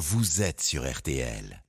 vous êtes sur RTL.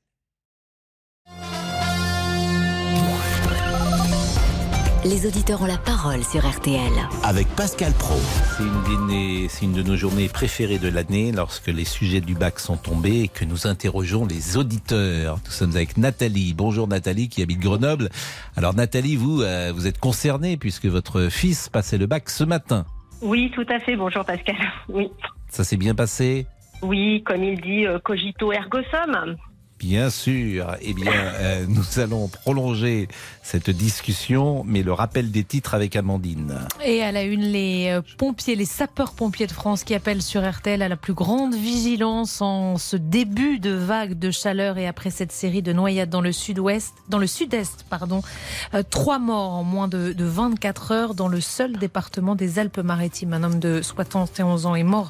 Les auditeurs ont la parole sur RTL. Avec Pascal Pro. C'est une, de nos journées préférées de l'année lorsque les sujets du bac sont tombés et que nous interrogeons les auditeurs. Nous sommes avec Nathalie. Bonjour Nathalie qui habite Grenoble. Alors Nathalie, vous, euh, vous êtes concernée puisque votre fils passait le bac ce matin. Oui, tout à fait. Bonjour Pascal. Oui, Ça s'est bien passé? Oui comme il dit, euh, cogito ergo sum. Bien sûr. Eh bien, euh, nous allons prolonger cette discussion, mais le rappel des titres avec Amandine. Et à la une, les euh, pompiers, les sapeurs-pompiers de France qui appellent sur RTL à la plus grande vigilance en ce début de vague de chaleur et après cette série de noyades dans le sud-ouest, dans le sud-est, pardon. Euh, trois morts en moins de, de 24 heures dans le seul département des Alpes-Maritimes. Un homme de 71 ans est mort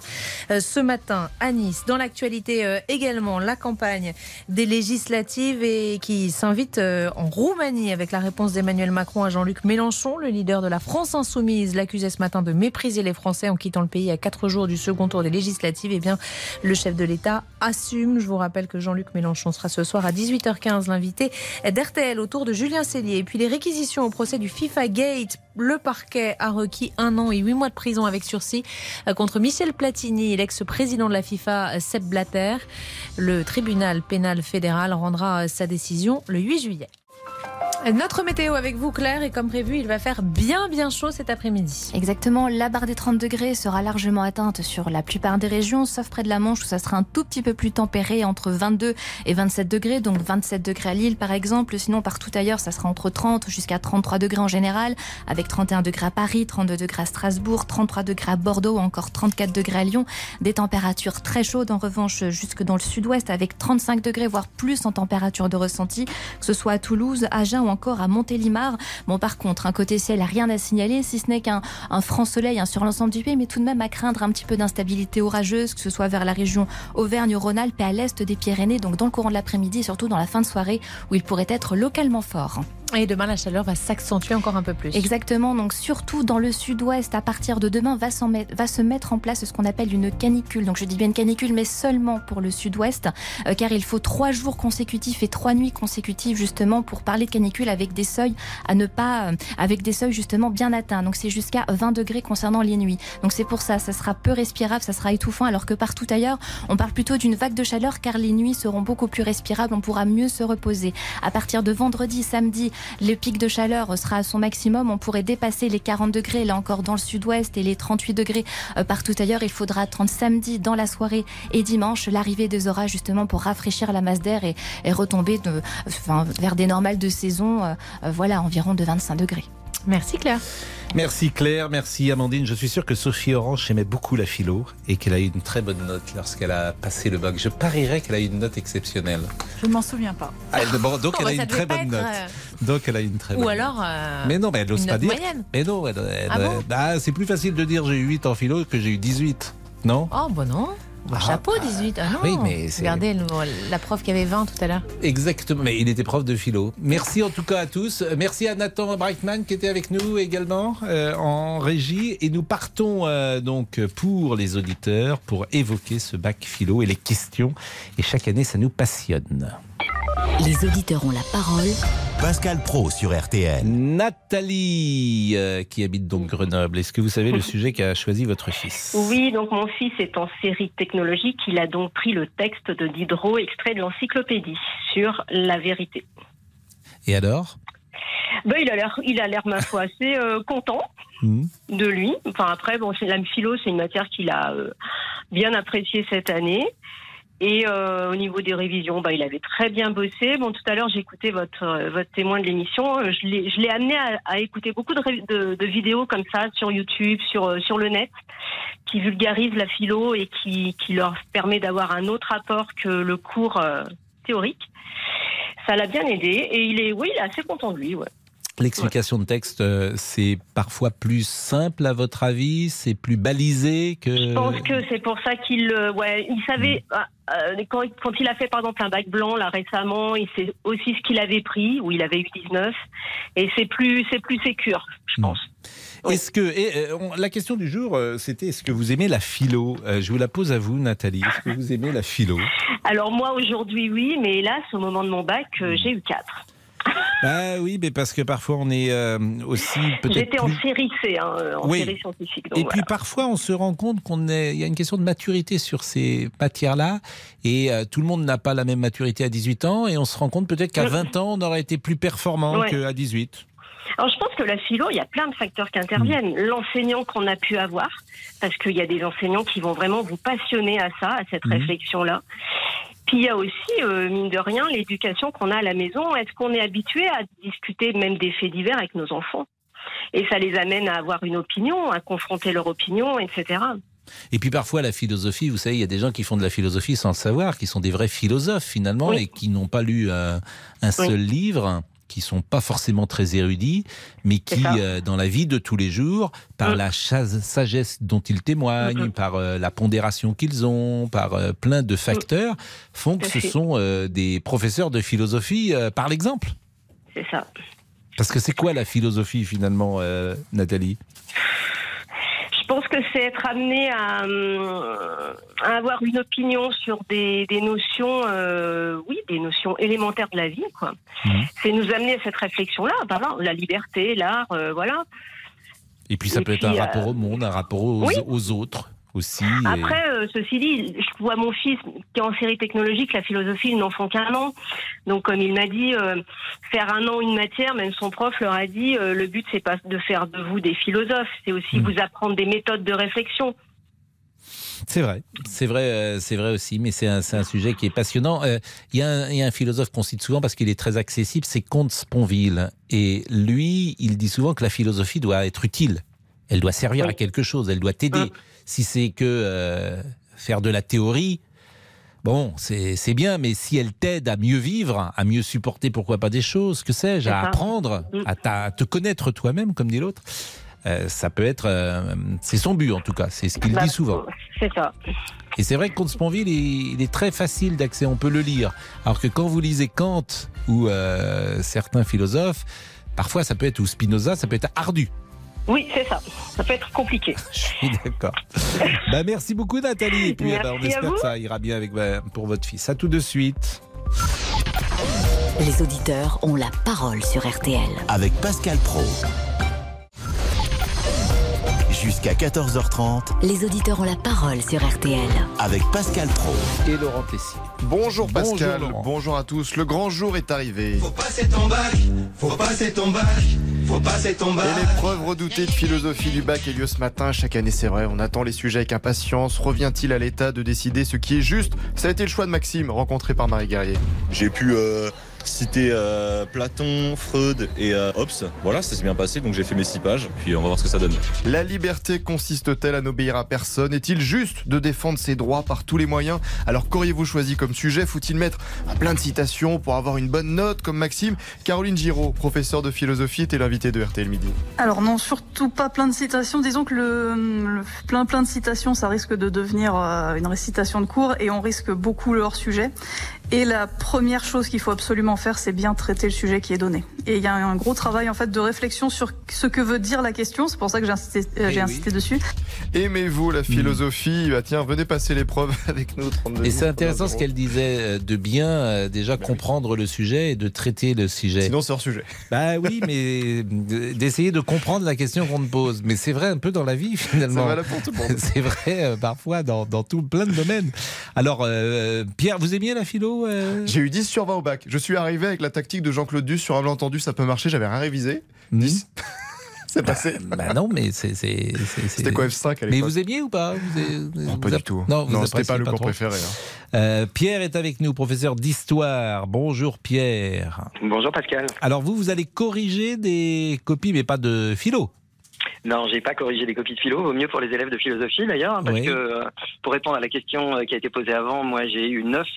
ce matin à Nice. Dans l'actualité également, la campagne des législatives et qui s'invite euh, en Roumanie avec la réponse d'Emmanuel Macron à Jean-Luc Mélenchon, le leader de la France insoumise, l'accusait ce matin de mépriser les Français en quittant le pays à quatre jours du second tour des législatives. Eh bien, le chef de l'État assume. Je vous rappelle que Jean-Luc Mélenchon sera ce soir à 18h15 l'invité d'RTL autour de Julien Cellier. Et puis les réquisitions au procès du FIFA Gate. Le parquet a requis un an et huit mois de prison avec sursis euh, contre Michel Platini, l'ex-président de la FIFA, Sepp Blatter. Le tribunal pénal fédéral rendra sa décision le 8 juillet. Notre météo avec vous, Claire, et comme prévu, il va faire bien bien chaud cet après-midi. Exactement, la barre des 30 degrés sera largement atteinte sur la plupart des régions, sauf près de la Manche où ça sera un tout petit peu plus tempéré, entre 22 et 27 degrés, donc 27 degrés à Lille par exemple. Sinon, partout ailleurs, ça sera entre 30 jusqu'à 33 degrés en général, avec 31 degrés à Paris, 32 degrés à Strasbourg, 33 degrés à Bordeaux, encore 34 degrés à Lyon. Des températures très chaudes en revanche jusque dans le sud-ouest, avec 35 degrés, voire plus en température de ressenti, que ce soit à Toulouse, Agen ou encore à Montélimar. Bon, par contre, un côté ciel, rien à signaler, si ce n'est qu'un un franc soleil hein, sur l'ensemble du pays, mais tout de même à craindre un petit peu d'instabilité orageuse, que ce soit vers la région Auvergne-Rhône-Alpes et à l'est des Pyrénées, donc dans le courant de l'après-midi surtout dans la fin de soirée où il pourrait être localement fort. Et demain, la chaleur va s'accentuer encore un peu plus. Exactement, donc surtout dans le sud-ouest, à partir de demain, va, mettre- va se mettre en place ce qu'on appelle une canicule. Donc je dis bien une canicule, mais seulement pour le sud-ouest, euh, car il faut trois jours consécutifs et trois nuits consécutives justement pour parler de canicule avec des seuils à ne pas, euh, avec des seuils justement bien atteints. Donc c'est jusqu'à 20 degrés concernant les nuits. Donc c'est pour ça, ça sera peu respirable, ça sera étouffant, alors que partout ailleurs, on parle plutôt d'une vague de chaleur, car les nuits seront beaucoup plus respirables, on pourra mieux se reposer. À partir de vendredi, samedi, le pic de chaleur sera à son maximum. On pourrait dépasser les 40 degrés, là encore dans le sud-ouest, et les 38 degrés euh, partout ailleurs. Il faudra attendre samedi dans la soirée et dimanche l'arrivée des orages justement pour rafraîchir la masse d'air et, et retomber vers des normales de saison, euh, euh, voilà, environ de 25 degrés. Merci Claire. Merci Claire, merci Amandine. Je suis sûr que Sophie Orange aimait beaucoup la philo et qu'elle a eu une très bonne note lorsqu'elle a passé le bac. Je parierais qu'elle a eu une note exceptionnelle. Je ne m'en souviens pas. Ah, elle- bon, donc elle Oh, a bah, ça une très bonne être, note. euh, Donc elle a une très bonne Ou note. alors. euh, Mais non, mais elle n'ose pas dire. moyenne. Mais non, elle- elle- Ah bon bah, c'est plus facile de dire j'ai eu 8 en philo que j'ai eu 18. Non? Oh, bon non. Bon, Ah, chapeau, 18. Ah non. oui, mais c'est- Regardez le- la prof qui avait 20 tout à l'heure. Exactement, mais il était prof de philo. Merci en tout cas à tous. Merci à Nathan Brightman qui était avec nous également euh, en régie. Et nous partons euh, donc pour les auditeurs pour évoquer ce bac philo et les questions. Et chaque année, ça nous passionne. Les auditeurs ont la parole. Pascal Pro sur RTL. Nathalie, euh, qui habite donc Grenoble, est-ce que vous savez le sujet qu'a choisi votre fils? Oui, donc mon fils est en série technologique. Il a donc pris le texte de Diderot, extrait de l'encyclopédie, sur la vérité. Et alors? Ben, il a l'air, il a l'air, ma foi, assez euh, content Hmm. de lui. Enfin, après, bon, c'est, la philo, c'est une matière qu'il a euh, bien appréciée cette année. Et euh, au niveau des révisions, bah, il avait très bien bossé. Bon, tout à l'heure, j'ai écouté votre, euh, votre témoin de l'émission. Euh, Je l'ai, amené à, à écouter beaucoup de, de, de vidéos comme ça sur YouTube, sur, euh, sur le net, qui vulgarisent la philo et qui, qui leur permet d'avoir un autre apport que le cours euh, théorique. Ça l'a bien aidé et il est, oui, il est assez content de lui. Ouais. L'explication de texte, euh, c'est parfois plus simple à votre avis? C'est plus balisé que... Je pense que c'est pour ça qu'il ouais, il savait, Hmm. ah, euh, quand, il a fait par exemple un bac blanc là récemment, il sait aussi ce qu'il avait pris, où il avait eu 19, et c'est plus, c'est plus sécure, je Hmm. pense. oui. Est-ce que et, euh, on- la question du jour, c'était est-ce que vous aimez la philo? Je vous la pose à vous, Nathalie. Est-ce que vous aimez la philo? Alors moi aujourd'hui oui, mais hélas au moment de mon bac, Hmm. j'ai eu 4. Bah oui, mais parce que parfois on est euh, aussi peut-être J'étais en série C, hein, en Oui. série scientifique. donc Et puis parfois, on se rend compte qu'on est, il y a une question de maturité sur ces matières-là, et euh, tout le monde n'a pas la même maturité à 18 ans, et on se rend compte peut-être qu'à Mm. 20 ans, on aurait été plus performant Ouais. qu'à 18. Alors je pense que la philo, il y a plein de facteurs qui interviennent. L'enseignant qu'on a pu avoir, parce qu'il y a des enseignants qui vont vraiment vous passionner à ça, à cette Mhm. réflexion-là. Puis il y a aussi, euh, mine de rien, l'éducation qu'on a à la maison. Est-ce qu'on est habitué à discuter même des faits divers avec nos enfants? Et ça les amène à avoir une opinion, à confronter leur opinion, etc. Et puis parfois, la philosophie, vous savez, il y a des gens qui font de la philosophie sans le savoir, qui sont des vrais philosophes finalement, Oui. et qui n'ont pas lu euh, un seul livre qui sont pas forcément très érudits, mais qui, euh, dans la vie de tous les jours, par Mm. la sagesse dont ils témoignent, par euh, la pondération qu'ils ont, par euh, plein de facteurs, font que ce sont des professeurs de philosophie par l'exemple. C'est ça. Parce que c'est quoi la philosophie finalement, Nathalie? Pense que c'est être amené à, à avoir une opinion sur des, des notions, euh, oui, des notions élémentaires de la vie, quoi. Mhm. C'est nous amener à cette réflexion-là, bah, voilà, la liberté, l'art, euh, voilà. Et puis ça Et peut être un euh, rapport au monde, un rapport aux, oui. aux autres aussi. et- Après, euh, ceci dit, je vois mon fils qui est en série technologique, la philosophie, ils n'en font qu'un an. Donc, comme il m'a dit, euh, faire un an une matière, même son prof leur a dit, euh, le but c'est pas de faire de vous des philosophes, c'est aussi Mhm. vous apprendre des méthodes de réflexion. C'est vrai, c'est vrai, c'est vrai aussi, mais c'est un, sujet qui est passionnant. Il y, a un- il y a un philosophe qu'on cite souvent parce qu'il est très accessible, c'est Comte Sponville. Et lui, il dit souvent que la philosophie doit être utile. Elle doit servir Oui. à quelque chose, elle doit t'aider. Mm. Si c'est que euh, faire de la théorie, bon, c'est bien, mais si elle t'aide à mieux vivre, à mieux supporter, pourquoi pas des choses, que sais-je, à apprendre, Mm. à, ta- à te connaître toi-même, comme dit l'autre, euh, ça peut être. euh, c'est son but en tout cas, c'est ce qu'il Bah, dit souvent. C'est ça. Et c'est vrai que Comte Sponville, il, il est très facile d'accès, on peut le lire. Alors que quand vous lisez Kant ou certains philosophes, parfois ça peut être, ou Spinoza, ça peut être ardu. Oui, c'est ça. Ça peut être compliqué. Je suis d'accord. bah, merci beaucoup Nathalie. Et puis eh ben, on espère que ça ira bien avec, bah, pour votre fils. À tout de suite. Les auditeurs ont la parole sur RTL. Avec Pascal Pro. Jusqu'à 14h30 Les auditeurs ont la parole sur RTL. avec Pascal Pro. Et Laurent Tessier. Bonjour Bonjour, Pascal, Laurent. bonjour à tous. Le grand jour est arrivé. Faut passer ton bac, faut passer ton bac, faut passer ton bac. Et l'épreuve redoutée de philosophie du bac a lieu ce matin. Chaque année, c'est vrai, on attend les sujets avec impatience. Revient-il à l'État de décider ce qui est juste? Ça a été le choix de Maxime, rencontré par Marie Guerrier. J'ai pu euh, citer euh, Platon, Freud et euh, Hobbes. Voilà, ça s'est bien passé, donc j'ai fait mes six pages, puis on va voir ce que ça donne. La liberté consiste-t-elle à n'obéir à personne? Est-il juste de défendre ses droits par tous les moyens? Alors qu'auriez-vous choisi comme sujet? Faut-il mettre à plein de citations pour avoir une bonne note comme Maxime? Caroline Giraud, professeure de philosophie, était l'invitée de RTL Midi. Alors non, surtout pas plein de citations. Disons que le, le plein plein de citations, ça risque de devenir euh, une récitation de cours et on risque beaucoup le hors sujet. Et la première chose qu'il faut absolument faire, c'est bien traiter le sujet qui est donné. Et il y a un gros travail en fait de réflexion sur ce que veut dire la question. C'est pour ça que j'ai insisté, euh, Eh j'ai oui. insisté dessus. Aimez-vous la philosophie? Bah tiens, venez passer l'épreuve avec nous. 32 Et c'est 000, intéressant ce 32 qu'elle disait euh, de bien euh, déjà comprendre le sujet et de traiter le sujet. Sinon, c'est hors sujet. Bah oui, mais d'essayer de comprendre la question qu'on te pose. Mais c'est vrai un peu dans la vie finalement. Ça va là pour tout le monde. C'est vrai euh, parfois dans, dans tout plein de domaines. Alors euh, Pierre, vous aimiez la philo? Euh J'ai eu 10 sur 20 au bac. Je suis arrivé avec la tactique de Jean-Claude Duss sur un malentendu, ça peut marcher, j'avais rien révisé. 10. c'est passé. Bah non, mais c'est C'était quoi F5 à l'époque Mais vous aimiez ou pas vous avez- Non, vous pas du tout. Non, Non, c'était pas le cours trop. préféré. hein. Euh, Pierre est avec nous, professeur d'histoire. Bonjour Pierre. Bonjour Pascal. Alors vous, vous allez corriger des copies, mais pas de philo. Non, j'ai pas corrigé les copies de philo. Vaut mieux pour les élèves de philosophie d'ailleurs, hein, parce Oui. que euh, pour répondre à la question euh, qui a été posée avant, moi j'ai eu 9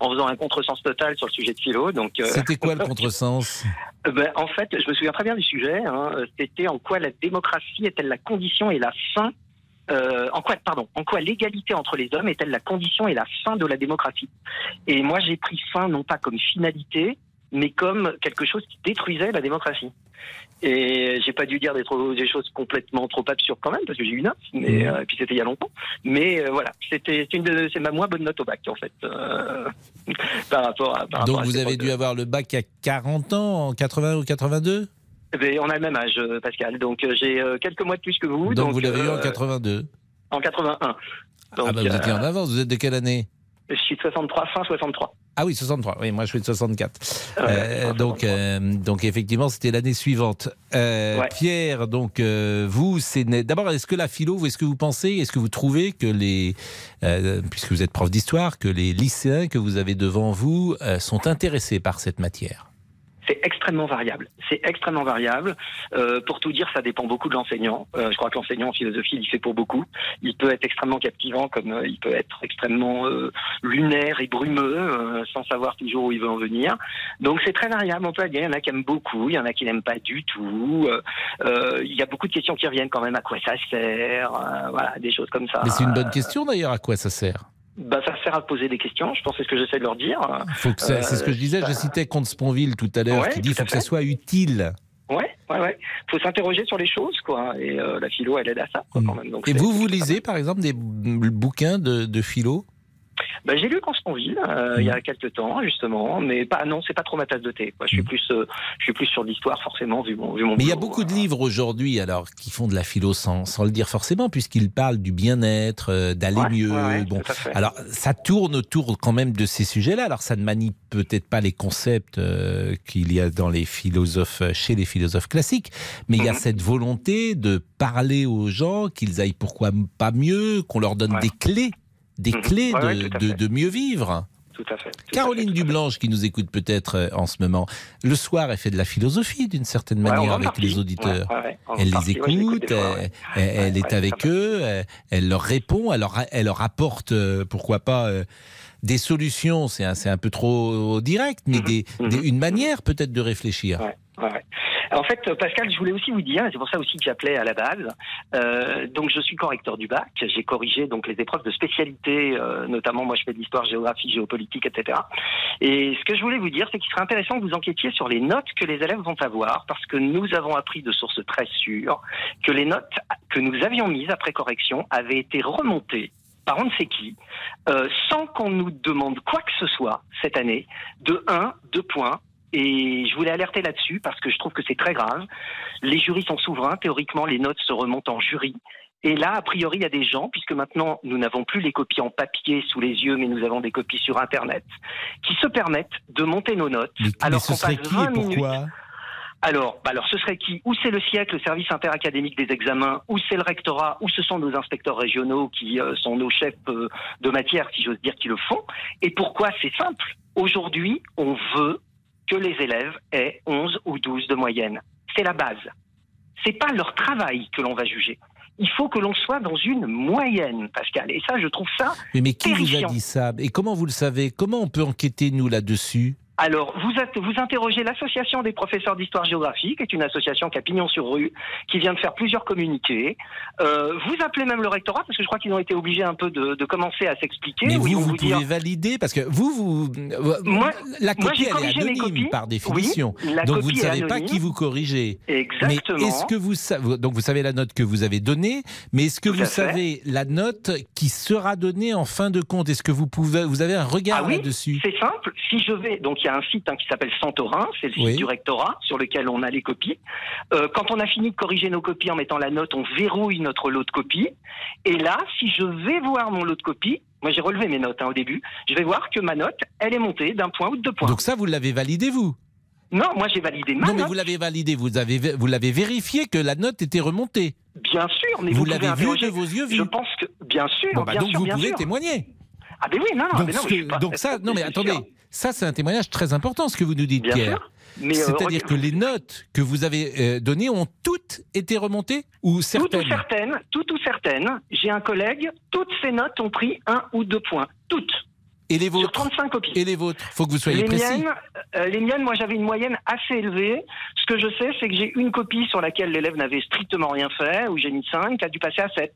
en faisant un contresens total sur le sujet de philo. Donc, euh, C'était quoi le contresens? Ben, en fait, je me souviens très bien du sujet. hein, euh, C'était en quoi la démocratie est-elle la condition et la fin euh, en quoi, pardon, en quoi l'égalité entre les hommes est-elle la condition et la fin de la démocratie? Et moi, j'ai pris fin non pas comme finalité, mais comme quelque chose qui détruisait la démocratie. Et j'ai pas dû dire des, trop- des choses complètement trop absurdes quand même, parce que j'ai eu une mais Mhm. euh, puis c'était il y a longtemps. Mais euh, voilà, c'était c'est une de- c'est ma moins bonne note au bac en fait, euh, par rapport à. Par Donc vous avez dû avoir le bac à 40 ans, en 80 ou 82 Eh ben, on a le même âge, Pascal. Donc j'ai quelques mois de plus que vous. Donc, vous l'avez eu en euh, 82 En 81. Donc, Ah bah vous étiez en avance, vous êtes de quelle année? Je suis de 63, fin 63. Ah oui, 63. Oui, moi je suis de 64. Ouais, Euh, donc, euh, donc effectivement, c'était l'année suivante. Euh, Ouais. Pierre, donc vous, c'est d'abord, est-ce que la philo, est-ce que vous pensez, est-ce que vous trouvez que les, puisque vous êtes prof d'histoire, que les lycéens que vous avez devant vous sont intéressés par cette matière? C'est extrêmement variable. C'est extrêmement variable. Euh, pour tout dire, ça dépend beaucoup de l'enseignant. Euh, je crois que l'enseignant en philosophie, il fait pour beaucoup. Il peut être extrêmement captivant, comme euh, il peut être extrêmement euh, lunaire et brumeux, euh, sans savoir toujours où il veut en venir. Donc c'est très variable. On peut dire, il y en a qui aiment beaucoup, il y en a qui n'aiment pas du tout. Il y a beaucoup de questions qui reviennent quand même. À quoi ça sert? Euh, Voilà, des choses comme ça. Mais c'est une bonne question d'ailleurs, à quoi ça sert? Bah, ça sert à poser des questions. Je pense que c'est ce que j'essaie de leur dire. Faut que ça- C'est ce que je disais, je Euh, citais Comte Sponville tout à l'heure, Ouais, qui dit faut que ça soit utile. Ouais, ouais, ouais. Faut s'interroger sur les choses, quoi. Et euh, la philo, elle aide à ça, quoi, quand même. Donc, Et vous, vous lisez par exemple des bouquins de, de philo? Bah, j'ai lu Constantville euh, il y a quelques temps, justement, mais pas, non, c'est pas trop ma tasse de thé. Quoi. Je suis plus, euh, je suis plus sur l'histoire, forcément, vu mon, vu mon Mais il y a beaucoup de livres aujourd'hui, alors, qui font de la philo sans, sans le dire forcément, puisqu'ils parlent du bien-être, euh, d'aller Ouais, mieux. ouais, bon, alors ça tourne autour quand même de ces sujets-là. Alors ça ne manie peut-être pas les concepts euh, qu'il y a dans les philosophes, euh, chez les philosophes classiques, mais il y a cette volonté de parler aux gens qu'ils aillent pourquoi pas mieux, qu'on leur donne Ouais. des clés, des Mhm. clés Ouais, de, ouais, mieux vivre. Tout à fait. tout Caroline à fait. Dublanche, qui nous écoute peut-être euh, en ce moment, le soir, elle fait de la philosophie d'une certaine Ouais, manière avec partie. les auditeurs. Elle les partie, écoute, elle, elle- est avec eux, elle, elle leur répond, elle leur, elle leur apporte, euh, pourquoi pas, euh, des solutions, c'est un, peu trop direct, mais Mhm, des, mhm. des- une manière peut-être de réfléchir. Ouais, ouais, ouais. En fait, Pascal, je voulais aussi vous dire, c'est pour ça aussi que j'appelais à la base. euh, donc, je suis correcteur du bac. J'ai corrigé donc les épreuves de spécialité, euh, notamment moi, je fais de l'histoire, géographie, géopolitique, etc. Et ce que je voulais vous dire, c'est qu'il serait intéressant que vous enquêtiez sur les notes que les élèves vont avoir, parce que nous avons appris de sources très sûres que les notes que nous avions mises après correction avaient été remontées par on ne sait qui, euh, sans qu'on nous demande quoi que ce soit cette année, de 1, 2 points. Et je voulais alerter là-dessus parce que je trouve que c'est très grave. Les jurys sont souverains. Théoriquement, les notes se remontent en jury. Et là, a priori, il y a des gens, puisque maintenant nous n'avons plus les copies en papier sous les yeux, mais nous avons des copies sur Internet, qui se permettent de monter nos notes. Mais, alors qu'on serait passe qui 20 et pourquoi minutes. Alors, bah alors, ce serait qui? Ou c'est le siècle, le service interacadémique des examens, ou c'est le rectorat, ou ce sont nos inspecteurs régionaux qui euh, sont nos chefs euh, de matière, si j'ose dire, qui le font. Et pourquoi C'est simple? Aujourd'hui, on veut que les élèves aient 11 ou 12 de moyenne. C'est la base. C'est pas leur travail que l'on va juger. Il faut que l'on soit dans une moyenne, Pascal. Et ça, je trouve ça mais, mais qui vous a dit ça? Et comment vous le savez? Comment on peut enquêter, nous, là-dessus? Alors, vous, êtes- vous interrogez l'Association des professeurs d'histoire-géographie, qui est une association qui a pignon sur rue, qui vient de faire plusieurs communiqués. Euh, vous appelez même le rectorat, parce que je crois qu'ils ont été obligés un peu de, de commencer à s'expliquer. Mais vous, vous dire, pouvez valider parce que vous, vous, Moi- la moi, copie j'ai elle est anonyme copies. par définition. Oui, donc vous ne savez pas qui vous corrigez. Exactement. Mais est-ce que vous savez, donc vous savez la note que vous avez donnée, mais est-ce que Tout vous fait. savez la note qui sera donnée en fin de compte? Est-ce que vous pouvez, vous avez un regard Ah oui, là-dessus? C'est simple. Si je vais, donc y a un site hein, qui s'appelle Santorin, c'est le site Oui. du rectorat sur lequel on a les copies. Euh, quand on a fini de corriger nos copies en mettant la note, on verrouille notre lot de copies. Et là, si je vais voir mon lot de copies, moi j'ai relevé mes notes hein, au début, je vais voir que ma note, elle est montée d'un point ou de deux points. Donc ça, vous l'avez validé vous? Non, moi j'ai validé ma Non, mais note. vous l'avez validé. Vous avez, vous l'avez vérifié que la note était remontée. Bien sûr, mais Vous vous, l'avez vu de vos yeux Je vus. pense que, bien sûr, Bon, bah, bien donc sûr, vous bien pouvez sûr. témoigner. Ah ben oui, non, non, donc, mais non, mais je pas- donc ça, non mais attendez. Ça, c'est un témoignage très important, ce que vous nous dites, Bien Pierre. euh, C'est-à dire que les notes que vous avez euh, données ont toutes été remontées ou Toutes certaines ou certaines, toutes ou certaines. J'ai un collègue, toutes ses notes ont pris un ou deux points. Toutes. Et les Sur vôtres 35 copies. Et les vôtres Faut que vous soyez les précis. miennes, euh, les miennes, moi j'avais une moyenne assez élevée. Ce que je sais, c'est que j'ai une copie sur laquelle l'élève n'avait strictement rien fait, où j'ai mis 5, qui a dû passer à 7.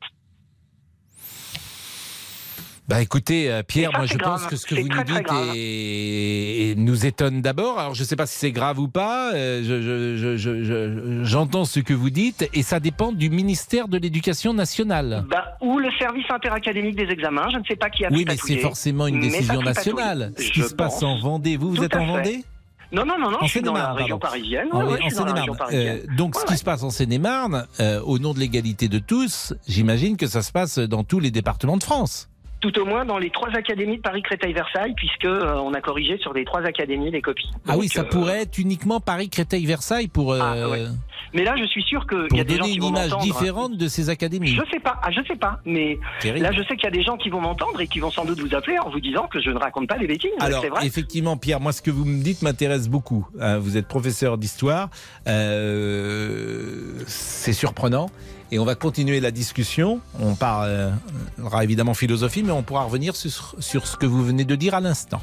Bah écoutez, euh, Pierre, ça, moi je pense que ce que vous très, nous dites est- nous étonne d'abord. Alors je ne sais pas si c'est grave ou pas. euh, je- je- J'entends ce que vous dites et ça dépend du ministère de l'Éducation nationale. Bah, ou le service interacadémique des examens, je ne sais pas qui a Oui, mais c'est forcément une décision nationale. Ce qui se passe en Vendée, vous, vous Tout êtes en fait. Vendée? Non, non, non, non, En je suis dans la région parisienne. En, Ouais, région Seine-et-Marne. Euh, donc, ce qui se passe en Seine-et-Marne, euh, au nom de l'égalité de tous, j'imagine que ça se passe dans tous les départements de France. Tout au moins dans les trois académies de Paris, Créteil, Versailles, puisque euh, on a corrigé sur les trois académies les copies. ah oui, ça euh, pourrait être uniquement Paris, Créteil, Versailles pour, euh, Ah, ouais. Mais là, je suis sûr qu'il y a des gens qui une vont image m'entendre. différente de ces académies. Je sais pas, ah, je sais pas, mais Terrible. là, je sais qu'il y a des gens qui vont m'entendre et qui vont sans doute vous appeler en vous disant que je ne raconte pas des bêtises. Alors, vrai. effectivement, Pierre, moi, ce que vous me dites m'intéresse beaucoup. hein. vous êtes professeur d'histoire. euh, c'est surprenant. Et on va continuer la discussion. On parlera évidemment philosophie, mais on pourra revenir sur, sur ce que vous venez de dire à l'instant.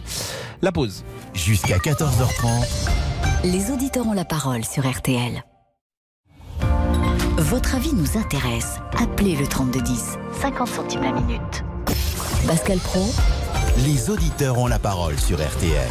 La pause. Jusqu'à 14h30. Les auditeurs ont la parole sur RTL. Votre avis nous intéresse. Appelez le 3210, 50 centimes la minute. Pascal Pro, Les auditeurs ont la parole sur RTL.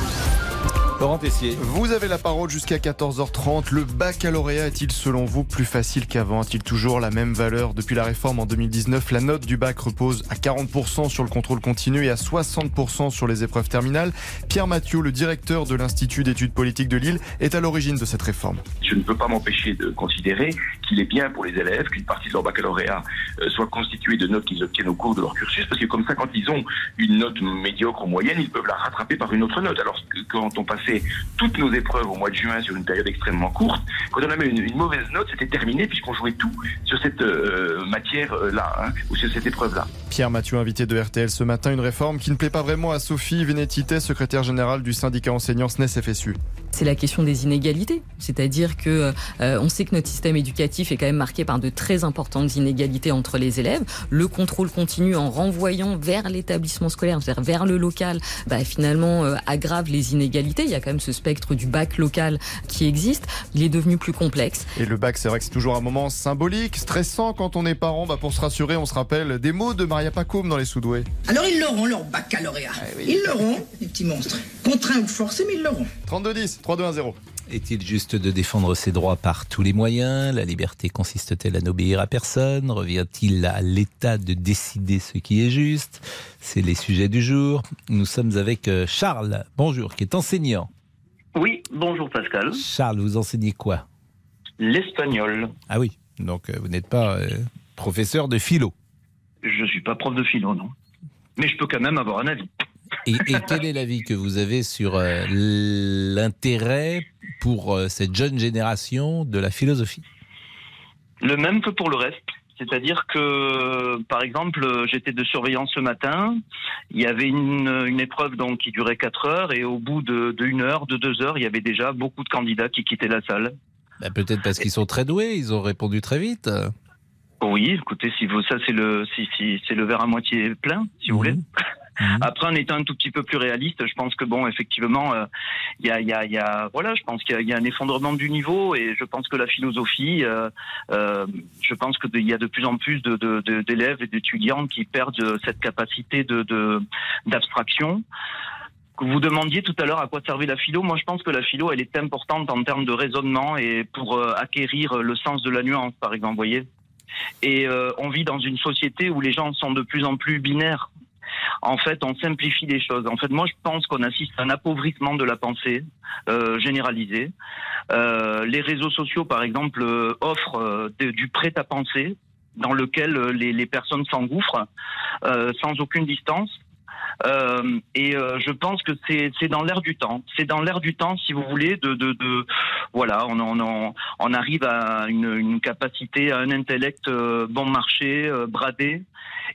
Laurent Tessier. Vous avez la parole jusqu'à 14h30. Le baccalauréat est-il selon vous plus facile qu'avant? A-t-il toujours la même valeur? Depuis la réforme en 2019, la note du bac repose à 40% sur le contrôle continu et à 60% sur les épreuves terminales. Pierre Mathieu, le directeur de l'Institut d'études politiques de Lille, est à l'origine de cette réforme. Je ne peux pas m'empêcher de considérer qu'il est bien pour les élèves qu'une partie de leur baccalauréat euh, soit constituée de notes qu'ils obtiennent au cours de leur cursus, parce que comme ça, quand ils ont une note médiocre ou moyenne, ils peuvent la rattraper par une autre note. Alors que quand on toutes nos épreuves au mois de juin sur une période extrêmement courte, quand on avait une, une mauvaise note, c'était terminé puisqu'on jouait tout sur cette euh, matière-là, hein, ou sur cette épreuve-là. Pierre Mathieu, invité de RTL ce matin, une réforme qui ne plaît pas vraiment à Sophie Vénétité, secrétaire générale du syndicat enseignant SNES-FSU. C'est la question des inégalités, c'est-à-dire que euh, on sait que notre système éducatif est quand même marqué par de très importantes inégalités entre les élèves. Le contrôle continu en renvoyant vers l'établissement scolaire, c'est-à-dire vers le local, bah, finalement euh, aggrave les inégalités. Il y a quand même ce spectre du bac local qui existe. Il est devenu plus complexe. Et le bac, c'est vrai que c'est toujours un moment symbolique, stressant quand on est parent. Bah, pour se rassurer, on se rappelle des mots de Maria Pacôme dans les Soudoués. Alors ils l'auront, leur baccalauréat. Ils l'auront, les petits monstres. Contraints ou forcés, mais ils l'auront. 32-10, 3-2-1-0. Est-il juste de défendre ses droits par tous les moyens? La liberté consiste-t-elle à n'obéir à personne? Revient-il à l'État de décider ce qui est juste? C'est les sujets du jour. Nous sommes avec euh, Charles, bonjour, qui est enseignant. Oui, bonjour Pascal. Charles, vous enseignez quoi L'espagnol. Ah oui, donc euh, vous n'êtes pas euh, professeur de philo. Je suis pas prof de philo, non. Mais je peux quand même avoir un avis. Et, et quel est l'avis que vous avez sur euh, l'intérêt pour euh, cette jeune génération de la philosophie? Le même que pour le reste. C'est-à-dire que, par exemple, j'étais de surveillance ce matin. Il y avait une, une épreuve donc qui durait 4 heures et au bout de, de une heure, de deux heures, il y avait déjà beaucoup de candidats qui quittaient la salle. Bah, Peut-être parce qu'ils sont très doués, ils ont répondu très vite. Oui, écoutez, si vous, ça c'est le, si, si, c'est le verre à moitié plein, si vous voulez. Après, en étant un tout petit peu plus réaliste, je pense que bon, effectivement, euh, il y, a, y, a, y a, voilà, je pense qu'il y, y a un effondrement du niveau et je pense que la philosophie, euh, euh, je pense qu'il y a de plus en plus de, de- de- d'élèves et d'étudiants qui perdent cette capacité de, de, d'abstraction. Vous demandiez tout à l'heure à quoi servait la philo. Moi, je pense que la philo, elle est importante en termes de raisonnement et pour euh, acquérir le sens de la nuance, par exemple, voyez. Et euh, on vit dans une société où les gens sont de plus en plus binaires. En fait, on simplifie les choses. En fait, moi, je pense qu'on assiste à un appauvrissement de la pensée euh, généralisé. Euh, les réseaux sociaux, par exemple, euh, offrent euh, du prêt-à-penser dans lequel les, personnes s'engouffrent sans aucune distance. Euh, et euh, je pense que c'est dans l'air du temps. C'est dans l'air du temps, si vous voulez, de, de, de voilà, on, on, on, arrive à une, une capacité, à un intellect euh, bon marché, euh, bradé.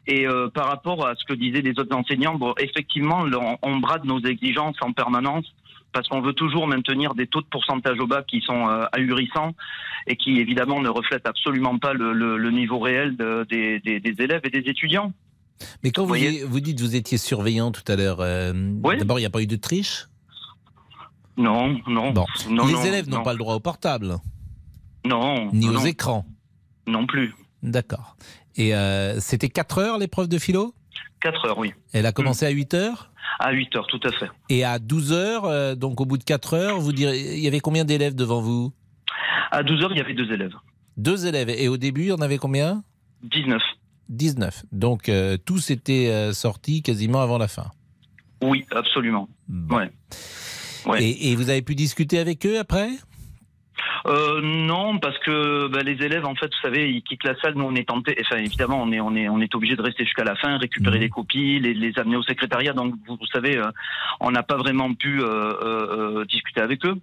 Et euh, par rapport à ce que disaient les autres enseignants, bon, effectivement, on, on brade nos exigences en permanence parce qu'on veut toujours maintenir des taux de pourcentage au bac qui sont euh, ahurissants et qui évidemment ne reflètent absolument pas le, le- le niveau réel de- des- des élèves et des étudiants. Mais quand vous, voyez vous dites que vous étiez surveillant tout à l'heure, euh, d'abord, il n'y a pas eu de triche? Non, non. Bon. non Les non, élèves n'ont non. pas le droit au portable, Non. ni non, aux écrans. Non plus. D'accord. Et euh, c'était 4 heures l'épreuve de philo? 4 heures, oui. Elle a commencé à 8 heures? À 8 heures, tout à fait. Et à 12 heures, euh, donc au bout de 4 heures, vous direz, il y avait combien d'élèves devant vous? À 12 heures, il y avait deux élèves. Deux élèves. Et au début, il y en avait combien? 19. 19. Donc euh, tous étaient euh, sortis quasiment avant la fin. Oui, absolument. Ouais. Ouais. Et, et vous avez pu discuter avec eux après? Euh, non, parce que bah, les élèves, en fait, vous savez, ils quittent la salle. Nous, on est tenté. Enfin, évidemment, on est, on est, on est obligé de rester jusqu'à la fin, récupérer les copies, les, les amener au secrétariat. Donc, vous, vous savez, euh, on n'a pas vraiment pu euh, discuter avec eux.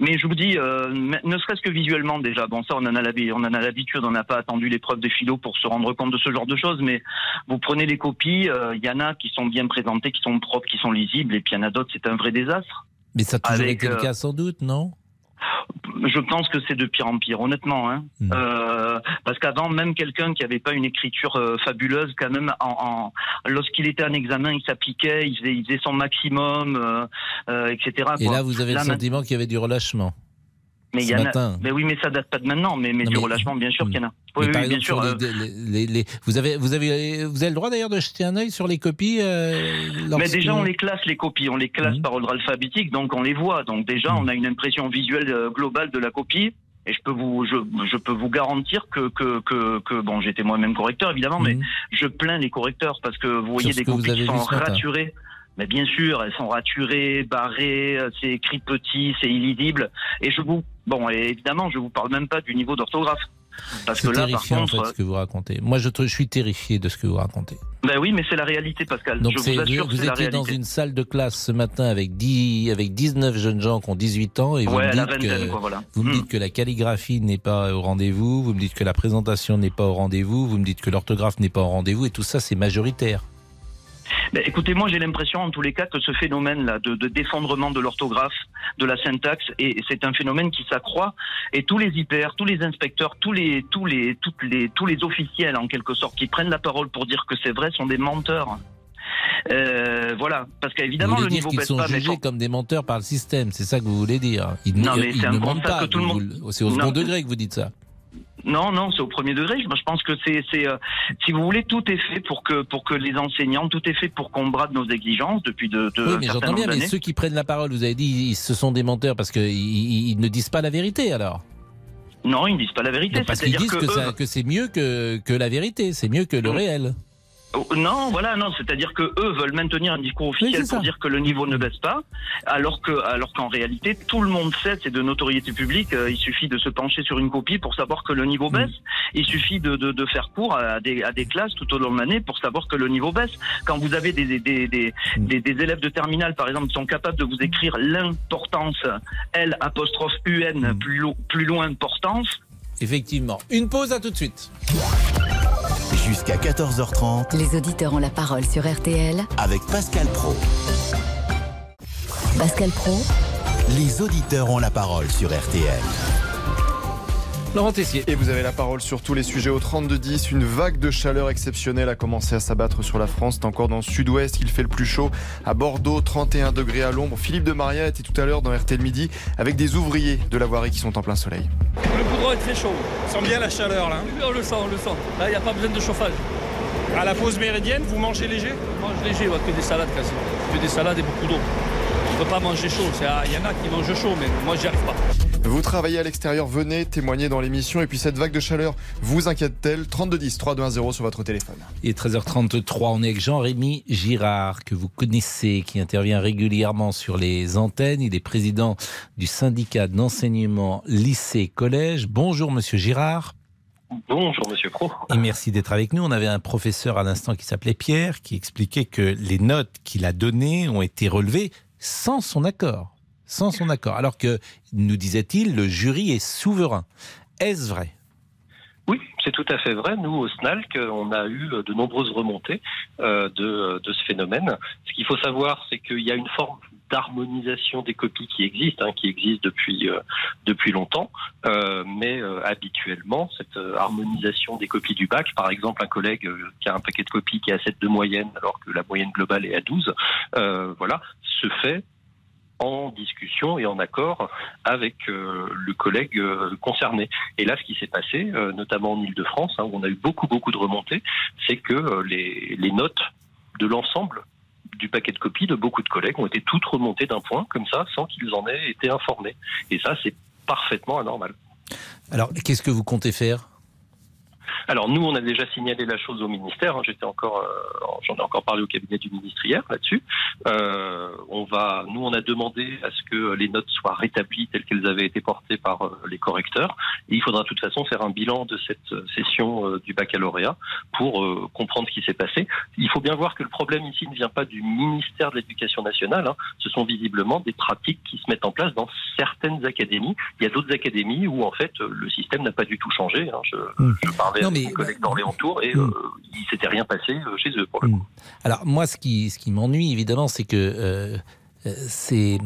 Mais je vous dis, euh, ne serait-ce que visuellement déjà, bon ça on en a l'habi- on en a l'habitude, on n'a pas attendu l'épreuve de philo pour se rendre compte de ce genre de choses, mais vous prenez les copies, euh, il y en a qui sont bien présentées, qui sont propres, qui sont lisibles, et puis il y en a d'autres, c'est un vrai désastre. Mais ça a toujours Avec, été le euh, cas sans doute, non? Je pense que c'est de pire en pire, honnêtement. Hein. Euh, parce qu'avant, même quelqu'un qui n'avait pas une écriture euh, fabuleuse, quand même, en, en- lorsqu'il était en examen, il s'appliquait, il faisait, il faisait son maximum, euh, etc. Et quoi. là, vous avez le sentiment qu'il y avait du relâchement. Mais y en a- mais oui, mais ça date pas de maintenant, mais, mais Non, du mais- relâchement, bien sûr qu'il y en a. Oui, oui, bien sûr. euh, les- les- vous, avez, vous, avez, vous avez le droit d'ailleurs de jeter un œil sur les copies euh, Mais déjà, on les classe, les copies. On les classe par ordre alphabétique, donc on les voit. Donc déjà, on a une impression visuelle euh, globale de la copie. Et je peux vous, je, je peux vous garantir que, que, que, que bon, j'étais moi-même correcteur, évidemment, mais je plains les correcteurs parce que vous voyez des copies qui sont raturées. Mais bien sûr, elles sont raturées, barrées, euh, c'est écrit petit, c'est illisible. Et je vous, bon, et évidemment, je vous parle même pas du niveau d'orthographe. Parce que là, par terrifiant contre, en fait ce que vous racontez. Moi, je, je suis terrifié de ce que vous racontez. ben oui, mais c'est la réalité, Pascal. Donc, je vous assure vous, la étiez dans une salle de classe ce matin avec, 10, avec 19 jeunes gens qui ont 18 ans et vous Ouais, me la dites, vingtaine, que, quoi, voilà. vous me Hmm. dites que la calligraphie n'est pas au rendez-vous, vous me dites que la présentation n'est pas au rendez-vous, vous me dites que l'orthographe n'est pas au rendez-vous et tout ça, c'est majoritaire. Ben, écoutez, moi j'ai l'impression en tous les cas que ce phénomène-là de, de défendrement de l'orthographe, de la syntaxe, et c'est un phénomène qui s'accroît. Et tous les hyper, tous les inspecteurs, tous les, tous les, toutes les, tous les officiels en quelque sorte qui prennent la parole pour dire que c'est vrai sont des menteurs. Euh, voilà, parce qu'évidemment le niveau baisse sont pas. mais jugés comme des menteurs par le système, c'est ça que vous voulez dire Ils, Non, mais ils c'est un ne mentent constat pas. que tout le monde- vous- C'est au Non. second degré que vous dites ça. Non, non, c'est au premier degré. Moi, je pense que c'est, c'est, euh, si vous voulez, tout est fait pour que, pour que les enseignants, tout est fait pour qu'on brade nos exigences depuis de, de Oui, mais j'entends bien, mais ceux qui prennent la parole, vous avez dit, ils, ce sont des menteurs parce qu'ils ils, ne disent pas la vérité alors. Non, ils ne disent pas la vérité. Parce qu'ils disent que, eux- ça- que c'est mieux que, que la vérité, c'est mieux que le réel. Non, voilà, non, c'est-à-dire que eux veulent maintenir un discours officiel pour dire que le niveau ne baisse pas, alors que, alors qu'en réalité, tout le monde sait, c'est de notoriété publique. euh, il suffit de se pencher sur une copie pour savoir que le niveau Mm. baisse. Il suffit de, de, de faire cours à des, à des classes tout au long de l'année pour savoir que le niveau baisse. Quand vous avez des, des, des, des, Mm. des- des élèves de terminale, par exemple, qui sont capables de vous écrire l'importance, L apostrophe UN, Mm. plus, lo- plus loin importance. Effectivement. Une pause, à tout de suite. Jusqu'à 14h30 Les auditeurs ont la parole sur RTL. avec Pascal Pro. Pascal Pro, Les auditeurs ont la parole sur RTL. Laurent Tessier. Et vous avez la parole sur tous les sujets au 32-10. Une vague de chaleur exceptionnelle a commencé à s'abattre sur la France. C'est encore dans le sud-ouest qu'il fait le plus chaud. À Bordeaux, 31 degrés à l'ombre. Philippe de Maria était tout à l'heure dans RTL Midi avec des ouvriers de la voirie qui sont en plein soleil. Est très chaud. On sent bien la chaleur là. Oui, on le sent, on le sent. Là, il n'y a pas besoin de chauffage. À la pause méridienne, vous mangez léger? On mange léger, ouais, que des salades quasi. Que des salades et beaucoup d'eau. On ne peut pas manger chaud. C'est- Il y en a qui mangent chaud, mais moi, j'y arrive pas. Vous travaillez à l'extérieur, venez témoigner dans l'émission. Et puis cette vague de chaleur vous inquiète-t-elle? 3210 3210 sur votre téléphone. Il est 13h33, on est avec Jean-Rémy Girard, que vous connaissez, qui intervient régulièrement sur les antennes. Il est président du syndicat d'enseignement lycée-collège. Bonjour Monsieur Girard. Bonjour Monsieur Pro. Et merci d'être avec nous. On avait un professeur à l'instant qui s'appelait Pierre, qui expliquait que les notes qu'il a données ont été relevées sans son accord. Sans son accord. Alors que, nous disait-il, le jury est souverain. Est-ce vrai? Oui, C'est tout à fait vrai. Nous, au SNALC, on a eu de nombreuses remontées euh, de, ce phénomène. Ce qu'il faut savoir, c'est qu'il y a une forme d'harmonisation des copies qui existe, hein, qui existe depuis euh, depuis longtemps, euh, mais habituellement cette harmonisation des copies du bac, par exemple un collègue qui a un paquet de copies qui est à 7 de moyenne alors que la moyenne globale est à 12, euh, voilà, se fait en discussion et en accord avec euh, le collègue euh, concerné. Et là, ce qui s'est passé, euh, notamment en Ile-de-France, hein, où on a eu beaucoup, beaucoup de remontées, c'est que les notes de l'ensemble du paquet de copies de beaucoup de collègues ont été toutes remontées d'un point, comme ça, sans qu'ils en aient été informés. Et ça, c'est parfaitement anormal. Alors, qu'est-ce que vous comptez faire? Alors nous, on a déjà signalé la chose au ministère. hein. J'étais encore, euh, j'en ai encore parlé au cabinet du ministre hier là-dessus. Euh, on va, nous, on a demandé à ce que les notes soient rétablies telles qu'elles avaient été portées par euh, les correcteurs. Et il faudra de toute façon faire un bilan de cette euh, session euh, du baccalauréat pour comprendre ce qui s'est passé. Il faut bien voir que le problème ici ne vient pas du ministère de l'Éducation nationale. hein. Ce sont visiblement des pratiques qui se mettent en place dans certaines académies. Il y a d'autres académies où en fait le système n'a pas du tout changé. hein. Je, je parlais Non, mais- mes collègues d'Orléans-Tours et euh, il s'était rien passé euh, chez eux pour le coup. Alors moi, ce qui, ce qui m'ennuie évidemment, c'est que euh, euh, c'est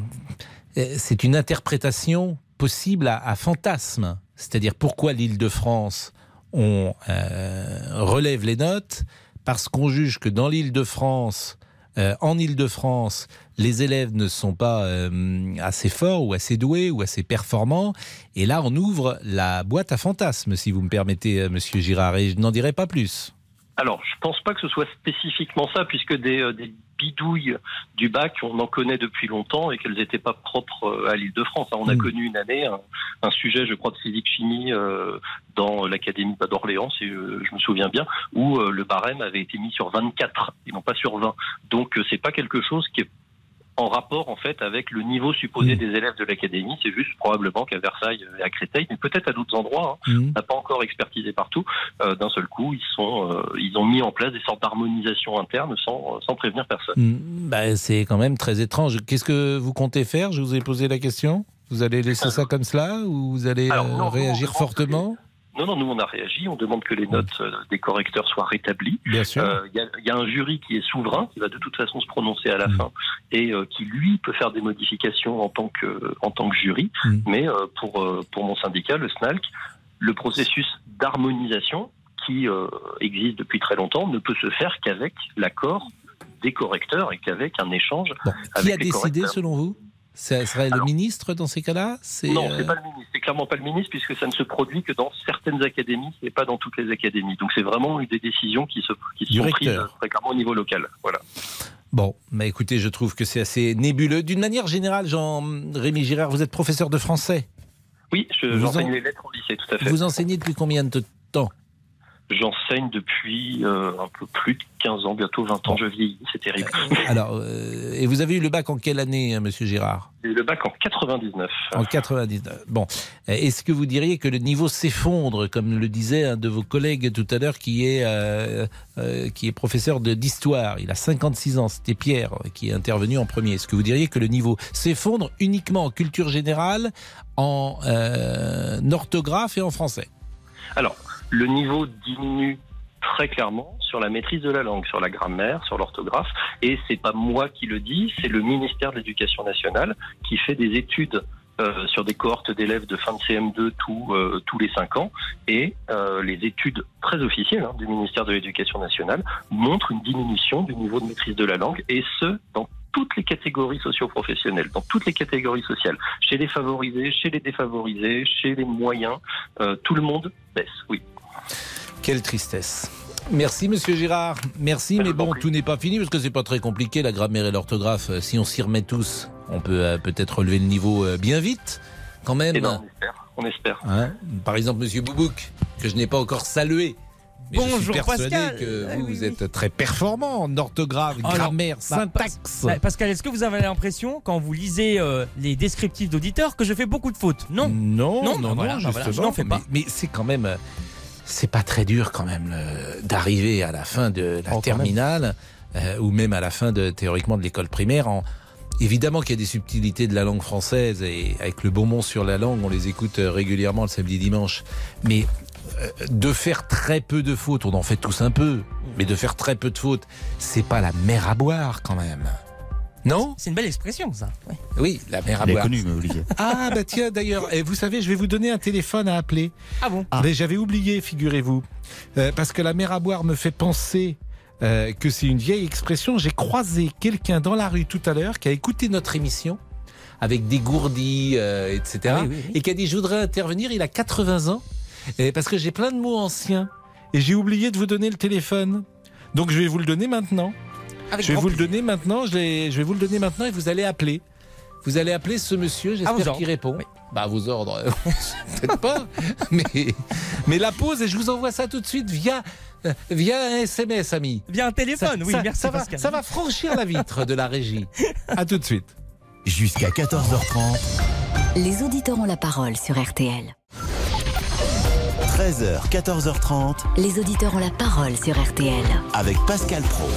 c'est une interprétation possible à, à fantasme. C'est-à-dire pourquoi l'Île-de-France on euh, relève les notes? Parce qu'on juge que dans l'Île-de-France, euh, en Île-de-France, les élèves ne sont pas euh, assez forts ou assez doués ou assez performants. Et là, on ouvre la boîte à fantasmes, si vous me permettez, euh, Monsieur Girard. Et je n'en dirai pas plus. Alors, je pense pas que ce soit spécifiquement ça, puisque des bidouilles du bac, on en connaît depuis longtemps et qu'elles n'étaient pas propres euh, à l'Île-de-France. hein. On a Mm. connu une année un, un sujet, je crois, de physique-chimie euh, dans l'Académie d'Orléans, si euh, je me souviens bien, où euh, le barème avait été mis sur 24 et non pas sur 20. Donc, c'est pas quelque chose qui est en rapport en fait avec le niveau supposé des élèves de l'académie. C'est juste probablement qu'à Versailles et à Créteil, mais peut-être à d'autres endroits, hein, on n'a pas encore expertisé partout. euh, D'un seul coup, ils sont, euh, ils ont mis en place des sortes d'harmonisation interne sans, sans prévenir personne. Hmm, bah, c'est quand même très étrange. Qu'est-ce que vous comptez faire? Je vous ai posé la question. Vous allez laisser ça comme cela ou vous allez Alors, euh, non, non, réagir fortement? Non, non, nous on a réagi, on demande que les notes euh, des correcteurs soient rétablies. Bien sûr. Euh, Il y, a- il y a un jury qui est souverain, qui va de toute façon se prononcer à la fin, et euh, qui lui peut faire des modifications en tant que, en tant que jury. Mais euh, pour, pour mon syndicat, le SNALC, le processus d'harmonisation qui existe depuis très longtemps ne peut se faire qu'avec l'accord des correcteurs et qu'avec un échange Qui avec a les décidé correcteurs. selon vous? Ce serait le ministre dans ces cas-là? Non, euh, c'est pas le ministre. C'est clairement pas le ministre puisque ça ne se produit que dans certaines académies et pas dans toutes les académies. Donc c'est vraiment des décisions qui se qui sont prises très clairement au niveau local. Voilà. Bon, bah écoutez, je trouve que c'est assez nébuleux. D'une manière générale, Jean-Rémy Girard, vous êtes professeur de français? Oui, je- Vous j'enseigne en- les lettres au lycée, tout à fait. Vous enseignez depuis combien de temps? J'enseigne depuis euh, un peu plus de 15 ans, bientôt 20 ans. Je vieillis, c'est terrible. Alors, euh, et vous avez eu le bac en quelle année, hein, Monsieur Girard? Eu le bac en 99. En 99. Bon, est-ce que vous diriez que le niveau s'effondre, comme le disait un de vos collègues tout à l'heure, qui est euh, qui est professeur d'histoire? Il a 56 ans. C'était Pierre qui est intervenu en premier. Est-ce que vous diriez que le niveau s'effondre uniquement en culture générale, en orthographe et en français? Alors, le niveau diminue très clairement sur la maîtrise de la langue, sur la grammaire, sur l'orthographe. Et c'est pas moi qui le dis, c'est le ministère de l'Éducation nationale qui fait des études euh, sur des cohortes d'élèves de fin de CM2 tous euh, tous les cinq ans. Et euh, les études très officielles hein, du ministère de l'Éducation nationale montrent une diminution du niveau de maîtrise de la langue, et ce, dans toutes les catégories socio-professionnelles, dans toutes les catégories sociales, chez les favorisés, chez les défavorisés, chez les moyens, euh, tout le monde baisse, oui. Quelle tristesse. Merci Monsieur Girard. Merci, mais bon, tout n'est pas fini parce que c'est pas très compliqué la grammaire et l'orthographe. Euh, Si on s'y remet tous, on peut euh, peut-être relever le niveau euh, bien vite, quand même. Eh ben, on espère. On espère. Hein? Par exemple, Monsieur Boubouk, que je n'ai pas encore salué. Mais je suis Bonjour, persuadé Pascal. que Ah vous, oui, vous êtes très performant en orthographe, Alors, grammaire, bah, syntaxe. Bah, Pascal, est-ce que vous avez l'impression, quand vous lisez euh, les descriptifs d'auditeurs, que je fais beaucoup de fautes? Non. Non, non, non, bah voilà, bah justement. voilà, je n'en fais pas. Mais, mais c'est quand même, euh, c'est pas très dur quand même le- d'arriver à la fin de la terminale euh, ou même à la fin de théoriquement de l'école primaire. En, évidemment qu'il y a des subtilités de la langue française et avec le bonbon sur la langue, on les écoute euh, régulièrement le samedi dimanche. Mais euh, de faire très peu de fautes, on en fait tous un peu, mais de faire très peu de fautes, c'est pas la mer à boire quand même. Non C'est une belle expression, ça. Ouais. Oui, la mer à boire. connue, mais Olivier. Ah bah tiens d'ailleurs, et vous savez, je vais vous donner un téléphone à appeler. Ah bon Mais j'avais oublié, figurez-vous, Euh, parce que la mer à boire me fait penser euh, que c'est une vieille expression. J'ai croisé quelqu'un dans la rue tout à l'heure qui a écouté notre émission avec des gourdis, euh, etc. Ah oui, oui, oui. Et qui a dit je voudrais intervenir. Il a 80 ans et parce que j'ai plein de mots anciens et j'ai oublié de vous donner le téléphone. Donc je vais vous le donner maintenant. Avec je vais vous le donner maintenant. Je, vais vous le donner maintenant et vous allez appeler. Vous allez appeler ce monsieur. J'espère qu'il répond. Bah à vos ordres, peut-être pas. Mais mais la pause et je vous envoie ça tout de suite via euh, via un SMS, ami. Via un téléphone, oui, ça, merci ça va, Pascal. ça va franchir la vitre de la régie. À tout de suite. Jusqu'à 14h30, Les auditeurs ont la parole sur RTL. 13h, 14h30, Les auditeurs ont la parole sur RTL. avec Pascal Pro.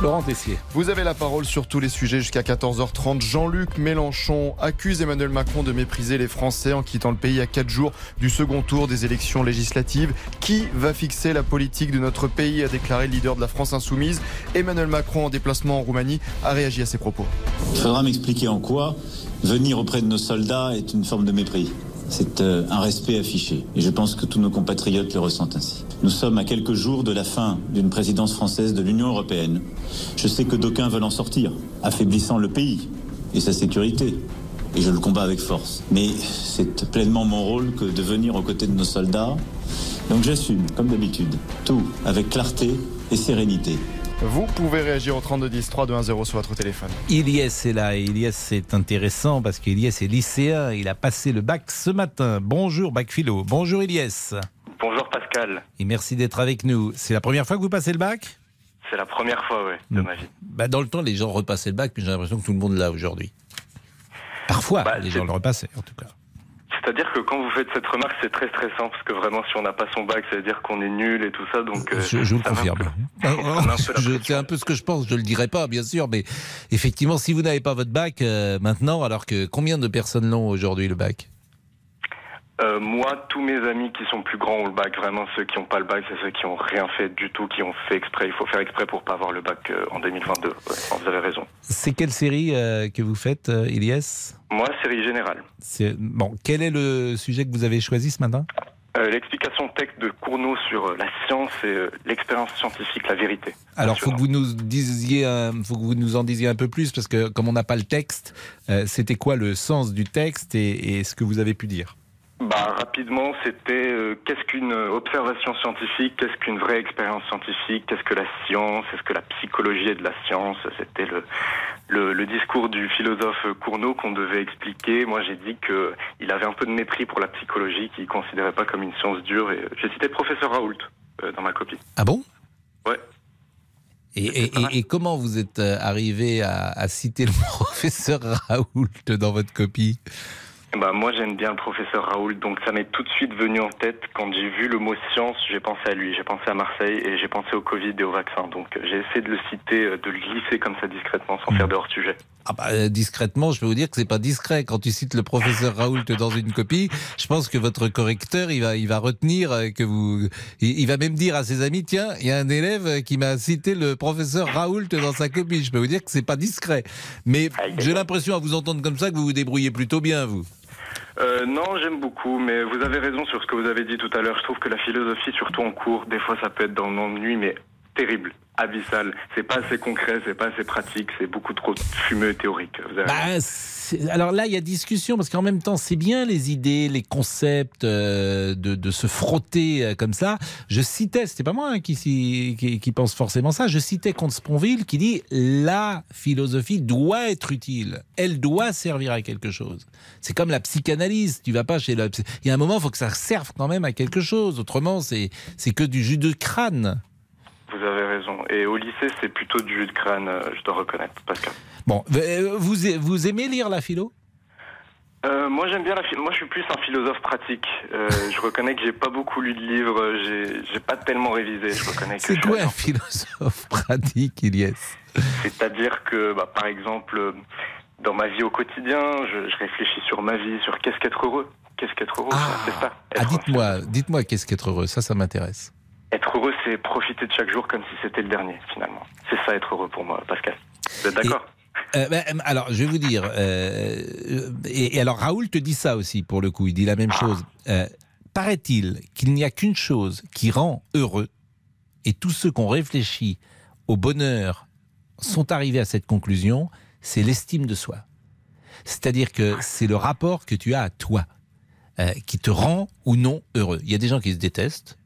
Laurent Tessier. Vous avez la parole sur tous les sujets jusqu'à 14h30. Jean-Luc Mélenchon accuse Emmanuel Macron de mépriser les Français en quittant le pays à 4 jours du second tour des élections législatives. Qui va fixer la politique de notre pays a déclaré le leader de la France insoumise. Emmanuel Macron en déplacement en Roumanie a réagi à ses propos. Il faudra m'expliquer en quoi venir auprès de nos soldats est une forme de mépris. C'est euh, un respect affiché. Et je pense que tous nos compatriotes le ressentent ainsi. Nous sommes à quelques jours de la fin d'une présidence française de l'Union européenne. Je sais que d'aucuns veulent en sortir, affaiblissant le pays et sa sécurité. Et je le combats avec force. Mais c'est pleinement mon rôle que de venir aux côtés de nos soldats. Donc j'assume, comme d'habitude, tout avec clarté et sérénité. Vous pouvez réagir au 3210 3210 sur votre téléphone. Iliès est là et Iliès c'est intéressant parce qu'Iliès est lycéen. Il a passé le bac ce matin. Bonjour bac philo. Bonjour Iliès. Bonjour Pascal, Et merci d'être avec nous. C'est la première fois que vous passez le bac? C'est la première fois ouais, de ma vie. bah, Dans le temps, les gens repassaient le bac, mais j'ai l'impression que tout le monde l'a aujourd'hui. Parfois, Bah, les gens le repassaient en tout cas. C'est-à-dire que quand vous faites cette remarque, c'est très stressant parce que vraiment, si on n'a pas son bac, ça veut dire qu'on est nul et tout ça. Donc, euh, Je, je vous le confirme. la Je- C'est un peu ce que je pense. Je le dirai pas, bien sûr, mais effectivement, si vous n'avez pas votre bac euh, maintenant, alors que combien de personnes l'ont aujourd'hui le bac? Euh, moi, tous mes amis qui sont plus grands ont le bac. Vraiment, ceux qui n'ont pas le bac, c'est ceux qui ont rien fait du tout, qui ont fait exprès. Il faut faire exprès pour pas avoir le bac euh, en 2022. Ouais, vous avez raison. C'est quelle série euh, que vous faites, Elias Moi, série générale. Bon, quel est le sujet que vous avez choisi ce matin? L'explication texte de Cournot sur la science et l'expérience scientifique, la vérité. Alors, faut que vous nous disiez, faut que vous nous en disiez un peu plus parce que comme on n'a pas le texte, c'était quoi le sens du texte et, et ce que vous avez pu dire? Bah, rapidement, c'était euh, qu'est-ce qu'une euh, observation scientifique, qu'est-ce qu'une vraie expérience scientifique, qu'est-ce que la science, est-ce que la psychologie est de la science? C'était le, le, le discours du philosophe Cournot qu'on devait expliquer. Moi, j'ai dit que il avait un peu de mépris pour la psychologie, qu'il considérait pas comme une science dure. Et j'ai cité le professeur Raoult euh, dans ma copie. Ah bon? Ouais. Et, et- et- et comment vous êtes arrivé à, à citer le professeur Raoult dans votre copie? Bah, moi, j'aime bien le professeur Raoult, donc ça m'est tout de suite venu en tête. Quand j'ai vu le mot science, j'ai pensé à lui, j'ai pensé à Marseille et j'ai pensé au Covid et au vaccin. Donc, euh, j'ai essayé de le citer, euh, de le glisser comme ça discrètement, sans faire de hors-sujet. Ah bah, euh, discrètement, je peux vous dire que c'est pas discret. Quand tu cites le professeur Raoult dans une copie, je pense que votre correcteur, il va, il va retenir que vous, il, il va même dire à ses amis, tiens, il y a un élève qui m'a cité le professeur Raoult dans sa copie. Je peux vous dire que c'est pas discret. Mais j'ai l'impression à vous entendre comme ça que vous vous débrouillez plutôt bien, vous. Euh, non, j'aime beaucoup, mais vous avez raison sur ce que vous avez dit tout à l'heure. Je trouve que la philosophie, surtout en cours, des fois ça peut être dans l'ennui, mais terrible, abyssal. C'est pas assez concret, c'est pas assez pratique, c'est beaucoup trop fumeux et théorique. Vous avez raison. Bah, alors là, il y a discussion parce qu'en même temps, c'est bien les idées, les concepts euh, de, de se frotter euh, comme ça. Je citais, c'était pas moi hein, qui, s'y- qui, qui pense forcément ça. Je citais Comte Sponville qui dit la philosophie doit être utile, elle doit servir à quelque chose. C'est comme la psychanalyse. Tu vas pas chez le. Il y a un moment, il faut que ça serve quand même à quelque chose. Autrement, c'est c'est que du jus de crâne. Vous avez raison. Et au lycée, c'est plutôt du jus de crâne, euh, je dois reconnaître, Pascal. Bon, euh, vous vous aimez lire la philo? Euh, moi j'aime bien la philo. Moi je suis plus un philosophe pratique. Euh, je reconnais que j'ai pas beaucoup lu de livres, j'ai j'ai pas tellement révisé. Je reconnais C'est quoi un philosophe pratique, Iliès C'est-à-dire que, bah, par exemple, dans ma vie au quotidien, je, je réfléchis sur ma vie, sur qu'est-ce qu'être heureux. Qu'est-ce qu'être heureux? C'est ça. Ah, dites-moi, dites-moi qu'est-ce qu'être heureux Ça, ça m'intéresse. Être heureux, c'est profiter de chaque jour comme si c'était le dernier, finalement. C'est ça être heureux pour moi, Pascal. Vous êtes d'accord? Euh, ben, alors, je vais vous dire. euh, et, alors, Raoul te dit ça aussi, pour le coup. Il dit la même chose. Euh, Paraît-il qu'il n'y a qu'une chose qui rend heureux, et tous ceux qui ont réfléchi au bonheur sont arrivés à cette conclusion, c'est l'estime de soi. C'est-à-dire que c'est le rapport que tu as à toi qui te rend ou non heureux. Il y a des gens qui se détestent.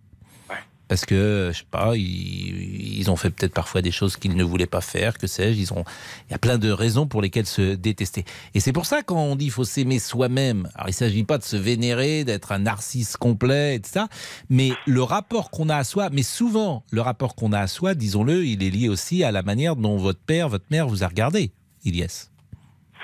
Parce que, je sais pas, ils, ont fait peut-être parfois des choses qu'ils ne voulaient pas faire, que sais-je. Ils ont, il y a plein de raisons pour lesquelles se détester. Et c'est pour ça quand on dit qu'il faut s'aimer soi-même. Alors il s'agit pas de se vénérer, d'être un narcisse complet, etc. Mais le rapport qu'on a à soi, mais souvent le rapport qu'on a à soi, disons-le, il est lié aussi à la manière dont votre père, votre mère vous a regardé, Ilyes.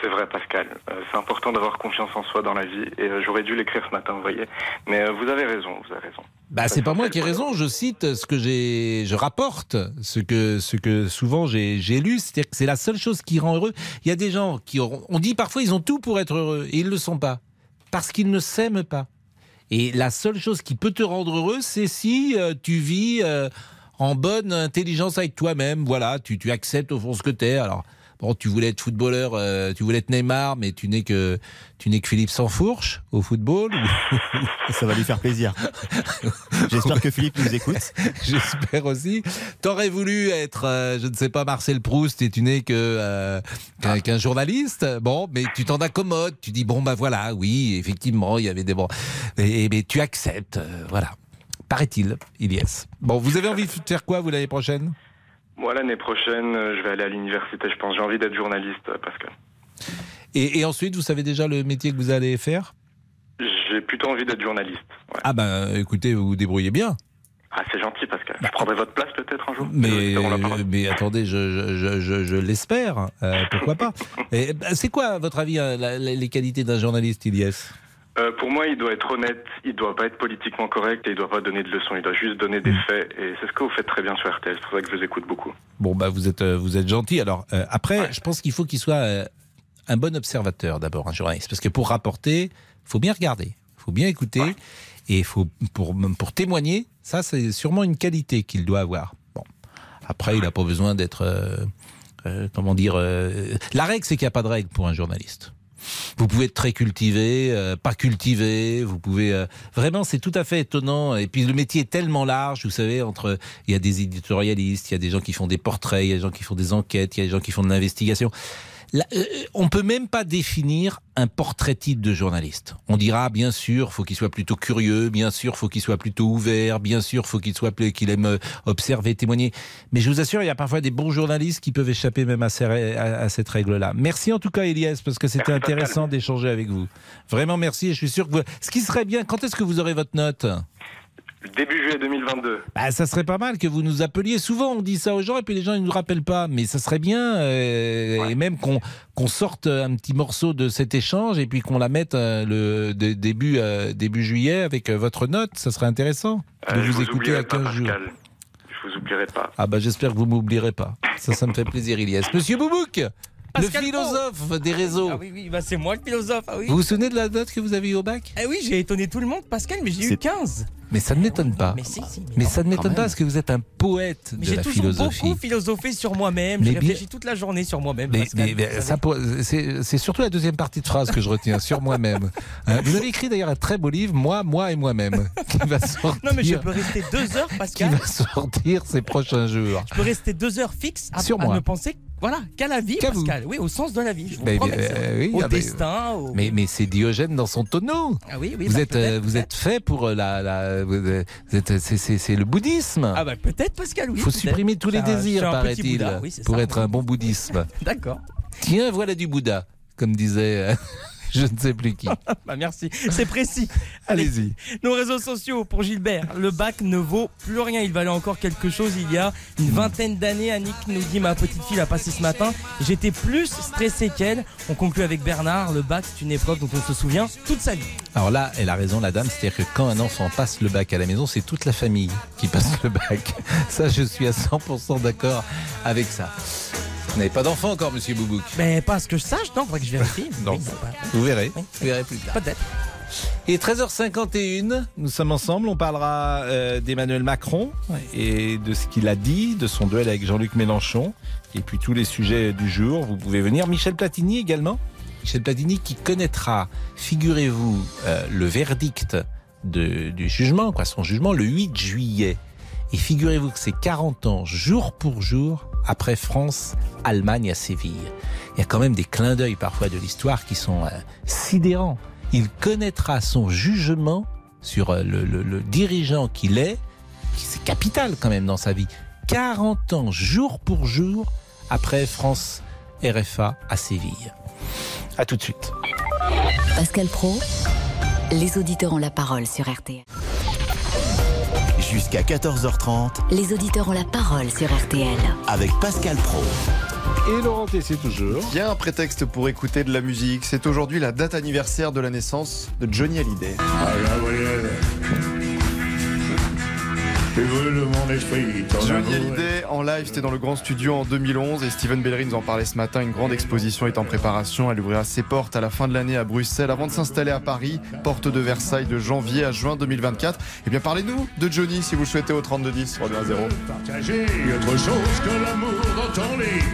C'est vrai, Pascal. Euh, c'est important d'avoir confiance en soi dans la vie. Et euh, j'aurais dû l'écrire ce matin, vous voyez. Mais euh, vous avez raison, vous avez raison. Bah, c'est pas moi qui ai raison, je cite ce que j'ai, je rapporte ce que, ce que souvent j'ai, j'ai lu, c'est-à-dire que c'est la seule chose qui rend heureux. Il y a des gens qui auront, on dit parfois ils ont tout pour être heureux et ils le sont pas. Parce qu'ils ne s'aiment pas. Et la seule chose qui peut te rendre heureux, c'est si euh, tu vis euh, en bonne intelligence avec toi-même. Voilà, tu, tu acceptes au fond ce que tu es. Alors, bon, tu voulais être footballeur, euh, tu voulais être Neymar, mais tu n'es que, tu n'es que Philippe Sansfourche au football. Ça va lui faire plaisir. J'espère que Philippe nous écoute. J'espère aussi. T'aurais voulu être, euh, je ne sais pas, Marcel Proust et tu n'es que euh, qu'un qu'un journaliste. Bon, mais tu t'en accommodes. Tu dis bon bah voilà, oui, effectivement, il y avait des bons. Et, mais tu acceptes, euh, voilà. Paraît-il, Ilyes. Bon, vous avez envie de faire quoi vous l'année prochaine? Moi, l'année prochaine, euh, je vais aller à l'université, je pense. J'ai envie d'être journaliste, euh, Pascal. et, et ensuite, vous savez déjà le métier que vous allez faire? J'ai plutôt envie d'être journaliste. Ah ben, écoutez, vous vous débrouillez bien. Ah, c'est gentil, Pascal. Je prendrai votre place peut-être un jour Mais, attendez, je, je, je, je l'espère. Euh, pourquoi pas bah, C'est quoi, à votre avis, la- la- les qualités d'un journaliste, Ilyes? Euh, pour moi, il doit être honnête, il doit pas être politiquement correct et il doit pas donner de leçons. Il doit juste donner Mm. des faits. Et c'est ce que vous faites très bien sur RTL. C'est pour ça que je vous écoute beaucoup. Bon, bah, vous êtes, euh, vous êtes gentil. Alors, euh, après, je pense qu'il faut qu'il soit euh, un bon observateur, d'abord, un journaliste. Parce que pour rapporter, il faut bien regarder, il faut bien écouter. Et faut, pour, pour témoigner, ça, c'est sûrement une qualité qu'il doit avoir. Bon. Après, il n'a pas besoin d'être. comment dire La règle, c'est qu'il n'y a pas de règle pour un journaliste. Vous pouvez être très cultivé, euh, pas cultivé. Vous pouvez euh, vraiment, c'est tout à fait étonnant. Et puis le métier est tellement large, vous savez. Entre, il y a des éditorialistes, il y a des gens qui font des portraits, il y a des gens qui font des enquêtes, il y a des gens qui font de l'investigation. Là, euh, on peut même pas définir un portrait type de journaliste. On dira bien sûr, faut qu'il soit plutôt curieux, bien sûr, faut qu'il soit plutôt ouvert, bien sûr, faut qu'il soit pl- qu'il aime euh, observer, témoigner. Mais je vous assure, il y a parfois des bons journalistes qui peuvent échapper même à, ces rè- à- à cette règle-là. Merci en tout cas, Elias, parce que c'était intéressant d'échanger avec vous. Vraiment merci. Et je suis sûr que vous... ce qui serait bien, quand est-ce que vous aurez votre note? Début juillet 2022. bah, ça serait pas mal que vous nous appeliez. Souvent, on dit ça aux gens et puis les gens ils nous rappellent pas. Mais ça serait bien euh, et même qu'on sorte un petit morceau de cet échange et puis qu'on la mette euh, le de- début euh, début juillet avec votre note. Ça serait intéressant de vous écouter à 15 pas, jours. Je vous oublierai pas. Ah bah j'espère que vous m'oublierez pas. Ça, ça me fait plaisir, Ilias. Monsieur Boubouk, Pascal le philosophe des réseaux. Ah oui, oui, bah c'est moi le philosophe. Ah oui. Vous vous souvenez de la note que vous avez eu au bac? Eh oui, j'ai étonné tout le monde, Pascal, mais j'ai eu 15. Mais ça ne m'étonne pas. Mais si, si, Mais ça ne m'étonne pas parce que vous êtes un poète Mais de j'ai la toujours philosophie. beaucoup philosophé sur moi-même. J'ai bien- réfléchi toute la journée sur moi-même. C'est surtout la deuxième partie de phrase que je retiens sur moi-même. Hein, vous avez écrit d'ailleurs un très beau livre, Moi, moi et moi-même, qui va sortir. Non, mais je peux rester deux heures, qui Pascal. va sortir ces prochains jours. Je peux rester deux heures fixes à, Sur à moi. ne penser voilà, qu'à la vie, Qu'à vous. Pascal. Oui, au sens de la vie. Je vous Mais- promets mais, ça. euh, oui, au ah, mais- destin. au- Mais, mais c'est Diogène dans son tonneau. Ah oui, oui, vous bah, êtes, euh, peut-être, vous êtes fait pour euh, la, la vous êtes- vous êtes- c'est- c'est c'est le bouddhisme. Ah bah peut-être, Pascal, oui. Il faut peut-être. supprimer tous les un- désirs, un petit paraît-il, Bouddha, oui, c'est pour ça. être un bon bouddhisme. D'accord. Tiens, voilà du Bouddha, comme disait euh, je ne sais plus qui. Bah merci, c'est précis. Allez-y. Nos réseaux sociaux pour Gilbert. Le bac ne vaut plus rien. Il valait encore quelque chose il y a une vingtaine d'années. Annick nous dit ma petite fille a passé ce matin. J'étais plus stressé qu'elle. On conclut avec Bernard. Le bac c'est une épreuve dont on se souvient toute sa vie. Alors là, elle a raison, la dame, c'est-à-dire que quand un enfant passe le bac à la maison, c'est toute la famille qui passe le bac. Ça, je suis à 100% d'accord avec ça. Vous n'avez pas d'enfant encore, monsieur Boubouk? Mais pas à ce que je sache, non, faudrait que je vérifie. Non. Oui, Vous verrez. Vous verrez plus tard. Peut-être. Et 13h51, nous sommes ensemble. On parlera euh, d'Emmanuel Macron et de ce qu'il a dit, de son duel avec Jean-Luc Mélenchon, et puis tous les sujets du jour. Vous pouvez venir. Michel Platini également. Michel Platini qui connaîtra, figurez-vous, euh, le verdict de- du jugement, quoi, son jugement, le 8 juillet. Et figurez-vous que c'est 40 ans, jour pour jour, après France-Allemagne à Séville. Il y a quand même des clins d'œil parfois de l'histoire qui sont euh, sidérants. Il connaîtra son jugement sur euh, le dirigeant qu'il est, qui c'est capital quand même dans sa vie. 40 ans, jour pour jour, après France RFA à Séville. À tout de suite. Pascal Pro, les auditeurs ont la parole sur RTL. Jusqu'à 14h30 Les auditeurs ont la parole sur RTL. avec Pascal Pro. Et Laurent Tessier toujours. Bien un prétexte pour écouter de la musique. C'est aujourd'hui la date anniversaire de la naissance de Johnny Hallyday. Johnny Hallyday en live, c'était dans le grand studio en 2011 et Steven Bellery nous en parlait ce matin. Une grande exposition est en préparation. Elle ouvrira ses portes à la fin de l'année à Bruxelles avant de s'installer à Paris, porte de Versailles de janvier à juin 2024. Eh bien, parlez-nous de Johnny si vous le souhaitez au 3210, Rodin 0. Partager autre chose que l'amour dans ton lit.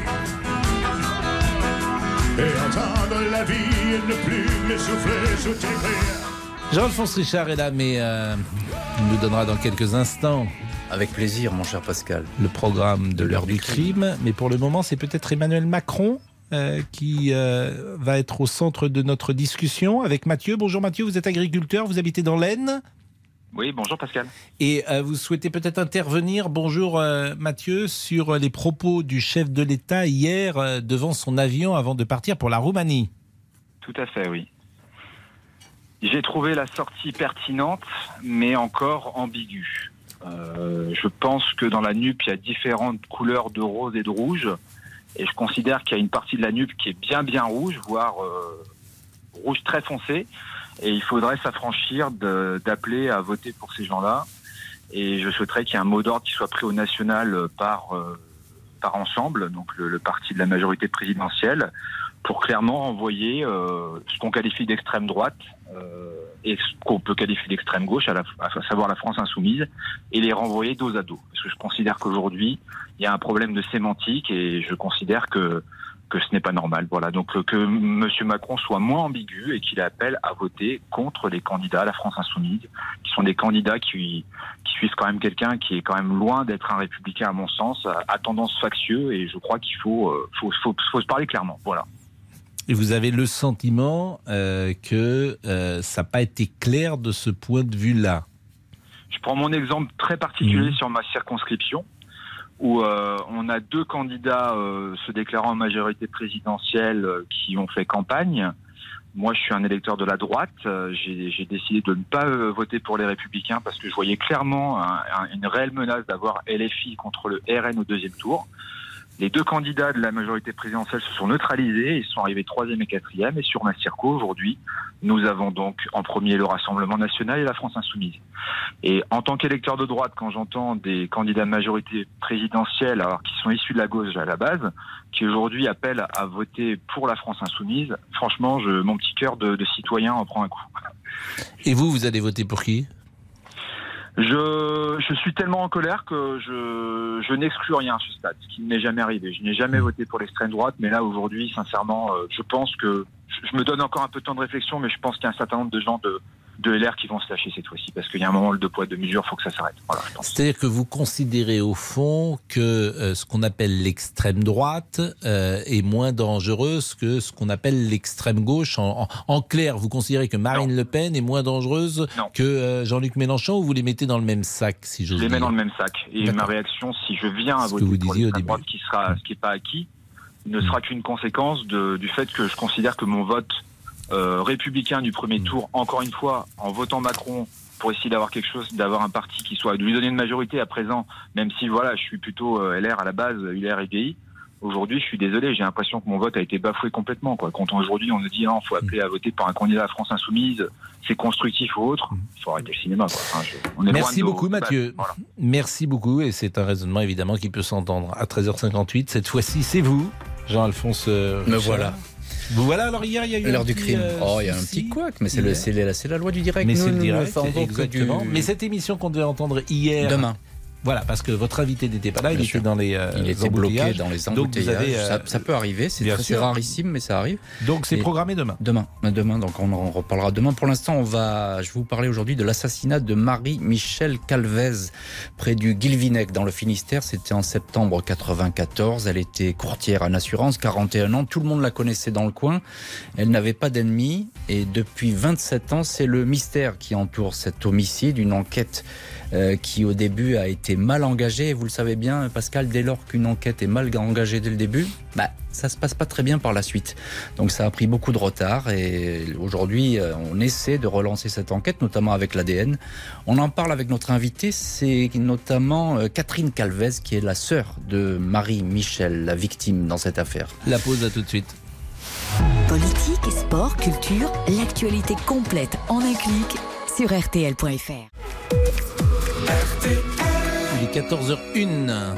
Et entendre la vie et ne plus me souffler sous tes rires. Jean-Alphonse Richard est là, mais euh, il nous donnera dans quelques instants. Avec plaisir, mon cher Pascal. Le programme de l'heure du crime. Mais pour le moment, c'est peut-être Emmanuel Macron euh, qui euh, va être au centre de notre discussion avec Mathieu. Bonjour Mathieu, vous êtes agriculteur, vous habitez dans l'Aisne Oui, bonjour Pascal. et euh, vous souhaitez peut-être intervenir, bonjour euh, Mathieu, sur les propos du chef de l'État hier euh, devant son avion avant de partir pour la Roumanie. Tout à fait, oui. J'ai trouvé la sortie pertinente, mais encore ambiguë. Euh, je pense que dans la nupe, il y a différentes couleurs de rose et de rouge. Et je considère qu'il y a une partie de la nupe qui est bien, bien rouge, voire euh, rouge très foncé. Et il faudrait s'affranchir d'appeler à voter pour ces gens-là. Et je souhaiterais qu'il y ait un mot d'ordre qui soit pris au national euh, par, par ensemble, donc le parti de la majorité présidentielle, pour clairement envoyer euh, ce qu'on qualifie d'extrême droite euh, et ce qu'on peut qualifier d'extrême gauche, à, la, à savoir la France insoumise, et les renvoyer dos à dos. Parce que je considère qu'aujourd'hui, il y a un problème de sémantique et je considère que que ce n'est pas normal. Voilà. Donc que M. Macron soit moins ambigu et qu'il appelle à voter contre les candidats à la France insoumise, qui sont des candidats qui, qui suivent quand même quelqu'un qui est quand même loin d'être un républicain à mon sens, à, à tendance factieux et je crois qu'il faut, euh, faut, faut, faut se parler clairement. Voilà. Et vous avez le sentiment euh, que euh, ça n'a pas été clair de ce point de vue-là. Je prends mon exemple très particulier sur ma circonscription, où euh, on a deux candidats se déclarant en majorité présidentielle qui ont fait campagne. Moi, je suis un électeur de la droite. J'ai décidé de ne pas voter pour les Républicains parce que je voyais clairement un- un- une réelle menace d'avoir LFI contre le RN au deuxième tour. Les deux candidats de la majorité présidentielle se sont neutralisés, ils sont arrivés troisième et quatrième. Et sur ma circo, aujourd'hui, nous avons donc en premier le Rassemblement national et la France insoumise. Et en tant qu'électeur de droite, quand j'entends des candidats de majorité présidentielle, alors qui sont issus de la gauche à la base, qui aujourd'hui appellent à voter pour la France insoumise, franchement, mon petit cœur de, de citoyen en prend un coup. Et vous, vous allez voter pour qui? Je, je suis tellement en colère que je, je n'exclus rien à ce stade, ce qui ne m'est jamais arrivé. Je n'ai jamais voté pour l'extrême droite, mais là aujourd'hui, sincèrement, euh, je pense que je, je me donne encore un peu de temps de réflexion, mais je pense qu'il y a un certain nombre de gens de, de LR qui vont se lâcher cette fois-ci, parce qu'il y a un moment, le deux poids, deux mesures, il faut que ça s'arrête. Voilà. C'est-à-dire que vous considérez au fond que euh, ce qu'on appelle l'extrême droite euh, est moins dangereuse que ce qu'on appelle l'extrême gauche. En, en- en clair, vous considérez que Marine Le Pen est moins dangereuse que euh, Jean-Luc Mélenchon ou vous les mettez dans le même sac, si j'ose Je les dire? mets dans le même sac. Et ma réaction, si je viens à voter vous pour l'extrême droite, qui sera, ce qui n'est pas acquis, ne sera qu'une conséquence de- du fait que je considère que mon vote euh, républicain du premier tour, encore une fois, en votant Macron pour essayer d'avoir quelque chose, d'avoir un parti qui soit, de lui donner une majorité à présent, même si voilà, je suis plutôt euh, LR à la base, LR et GI. Aujourd'hui, je suis désolé, j'ai l'impression que mon vote a été bafoué complètement. Quoi. Quand on- aujourd'hui on nous dit non, faut appeler à voter pour un candidat à France Insoumise, c'est constructif ou autre, il faut arrêter le cinéma. Quoi. Enfin, je- on est Merci nos beaucoup. Mathieu. Merci beaucoup et c'est un raisonnement évidemment qui peut s'entendre à 13h58. Cette fois-ci, c'est vous Jean-Alphonse. euh, Me Richard. voilà. Voilà, alors hier, il y a eu. L'heure du crime. euh, oh, il y a un petit couac, mais c'est le- c'est la, c'est la loi du direct. Mais Nous, c'est le nous direct, du- exactement. Mais cette émission qu'on devait entendre hier. Demain. Voilà, parce que votre invité n'était pas là, il était dans les. euh, Il était bloqué dans les Donc vous embouteillages. avez, euh, ça, ça peut arriver, c'est très- sûr. rarissime, mais ça arrive. Donc c'est programmé demain. Demain, demain. Donc on en reparlera demain. Pour l'instant, on va, je vais vous parler aujourd'hui de l'assassinat de Marie-Michel Calvez près du Guilvinec dans le Finistère. C'était en septembre 94. Elle était courtière en assurance, 41 ans. Tout le monde la connaissait dans le coin. Elle n'avait pas d'ennemis et depuis 27 ans, c'est le mystère qui entoure cet homicide. Une enquête euh, qui au début a été mal engagée. Et vous le savez bien, Pascal, dès lors qu'une enquête est mal engagée dès le début, bah, ça se passe pas très bien par la suite. Donc ça a pris beaucoup de retard et aujourd'hui euh, on essaie de relancer cette enquête, notamment avec l'ADN. On en parle avec notre invité, c'est notamment euh, Catherine Calvez qui est la sœur de Marie-Michel, la victime dans cette affaire. La pause à tout de suite. Politique, sport, culture, l'actualité complète en un clic sur rtl.fr. Est 14h01.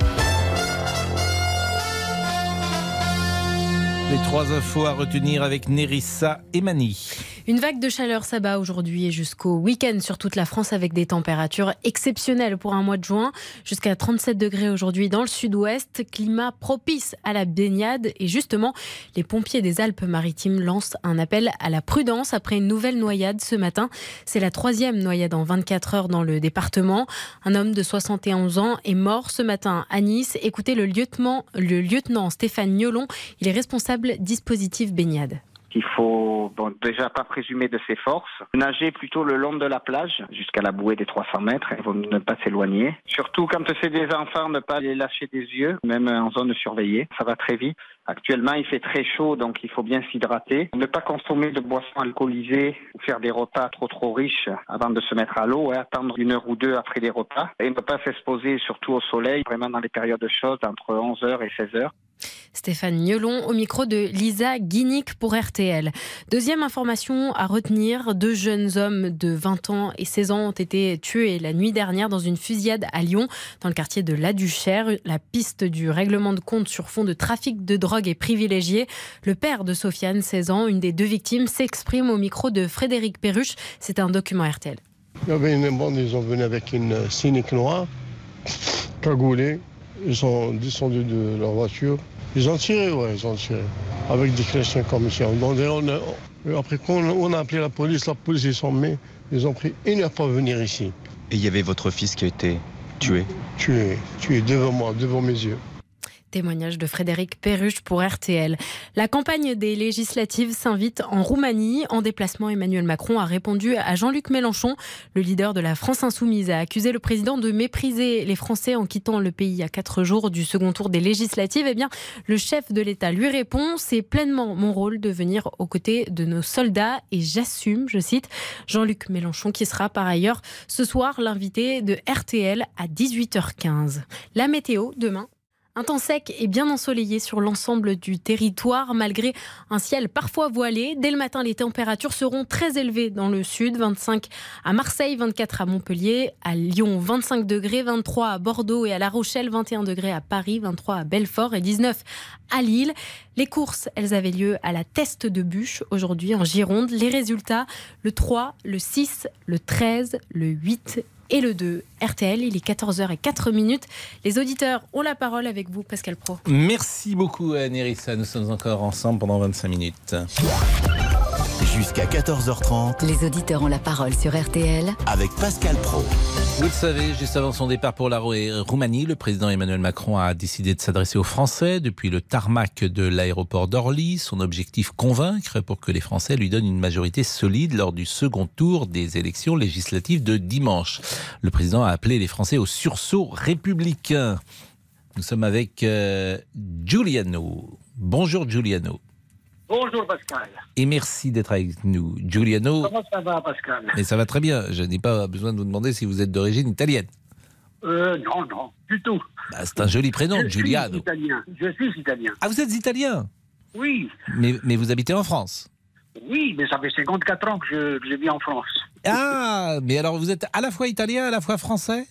Les trois infos à retenir avec Nerissa et Mani. Une vague de chaleur s'abat aujourd'hui et jusqu'au week-end sur toute la France avec des températures exceptionnelles pour un mois de juin. Jusqu'à 37 degrés aujourd'hui dans le sud-ouest. Climat propice à la baignade. Et justement, les pompiers des Alpes-Maritimes lancent un appel à la prudence après une nouvelle noyade ce matin. C'est la troisième noyade en 24 heures dans le département. Un homme de 71 ans est mort ce matin à Nice. Écoutez le lieutenant, le lieutenant Stéphane Niolon. Il est responsable dispositif baignade. Il faut bon, déjà pas présumer de ses forces. Nager plutôt le long de la plage jusqu'à la bouée des 300 mètres. Il vaut ne pas s'éloigner. Surtout quand c'est des enfants, ne pas les lâcher des yeux, même en zone surveillée. Ça va très vite. Actuellement, il fait très chaud, donc il faut bien s'hydrater. Ne pas consommer de boissons alcoolisées ou faire des repas trop trop riches avant de se mettre à l'eau et attendre une heure ou deux après les repas. Et ne pas s'exposer surtout au soleil, vraiment dans les périodes chaudes entre 11h et 16h. Stéphane Niolon au micro de Lisa Guinic pour RTL. Deuxième information à retenir, deux jeunes hommes de 20 ans et 16 ans ont été tués la nuit dernière dans une fusillade à Lyon, dans le quartier de La Duchère. La piste du règlement de compte sur fond de trafic de drogue est privilégiée. Le père de Sofiane, 16 ans, une des deux victimes, s'exprime au micro de Frédéric Perruche. C'est un document RTL. Il y avait une ils ont venu avec une cynique noire, cagoulée. Ils sont descendus de leur voiture. Ils ont tiré, ouais, ils ont tiré. Avec des chrétiens comme ici. Donc, on a- après qu'on on a appelé la police, la police, ils sont mis. Ils ont pris une heure pour venir ici. Et il y avait votre fils qui a été tué? Tué, tué devant moi, devant mes yeux. Témoignage de Frédéric Perruche pour RTL. La campagne des législatives s'invite en Roumanie. En déplacement, Emmanuel Macron a répondu à Jean-Luc Mélenchon. Le leader de la France Insoumise a accusé le président de mépriser les Français en quittant le pays à quatre jours du second tour des législatives. Eh bien, le chef de l'État lui répond C'est pleinement mon rôle de venir aux côtés de nos soldats et j'assume, je cite, Jean-Luc Mélenchon qui sera par ailleurs ce soir l'invité de RTL à 18h15. La météo demain. Un temps sec et bien ensoleillé sur l'ensemble du territoire, malgré un ciel parfois voilé. Dès le matin, les températures seront très élevées dans le sud, 25 à Marseille, 24 à Montpellier, à Lyon, 25 degrés, 23 à Bordeaux et à La Rochelle, 21 degrés à Paris, 23 à Belfort et 19 à Lille. Les courses, elles avaient lieu à la Teste de Bûche aujourd'hui en Gironde. Les résultats, le 3, le 6, le 13, le 8 et le 2. RTL, il est 14h04 minutes. Les auditeurs ont la parole avec vous, Pascal Pro. Merci beaucoup, euh, Nerissa. Nous sommes encore ensemble pendant 25 minutes. Jusqu'à 14h30 Les auditeurs ont la parole sur RTL avec Pascal Pro. Vous le savez, juste avant son départ pour la Rou- Roumanie, le président Emmanuel Macron a décidé de s'adresser aux Français depuis le tarmac de l'aéroport d'Orly. Son objectif convaincre pour que les Français lui donnent une majorité solide lors du second tour des élections législatives de dimanche. Le président a appelé les Français au sursaut républicain. Nous sommes avec euh, Giuliano. Bonjour Giuliano. Bonjour Pascal. Et merci d'être avec nous. Giuliano, Comment ça va Pascal? Mais ça va très bien. Je n'ai pas besoin de vous demander si vous êtes d'origine italienne. euh, Non, non, du tout. Bah, c'est un joli prénom, je Giuliano. Suis italien. Je suis italien. Ah, vous êtes italien? Oui, mais, mais vous habitez en France? Oui, mais ça fait 54 ans que je, que je vis en France. Ah, mais alors vous êtes à la fois italien, à la fois français?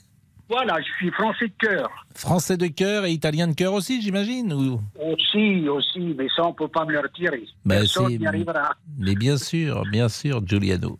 Voilà, je suis français de cœur. Français de cœur et italien de cœur aussi, j'imagine ou... Aussi, aussi, mais ça, on ne peut pas me le retirer. Ben, Personne n'y arrivera. Mais bien sûr, bien sûr, Giuliano.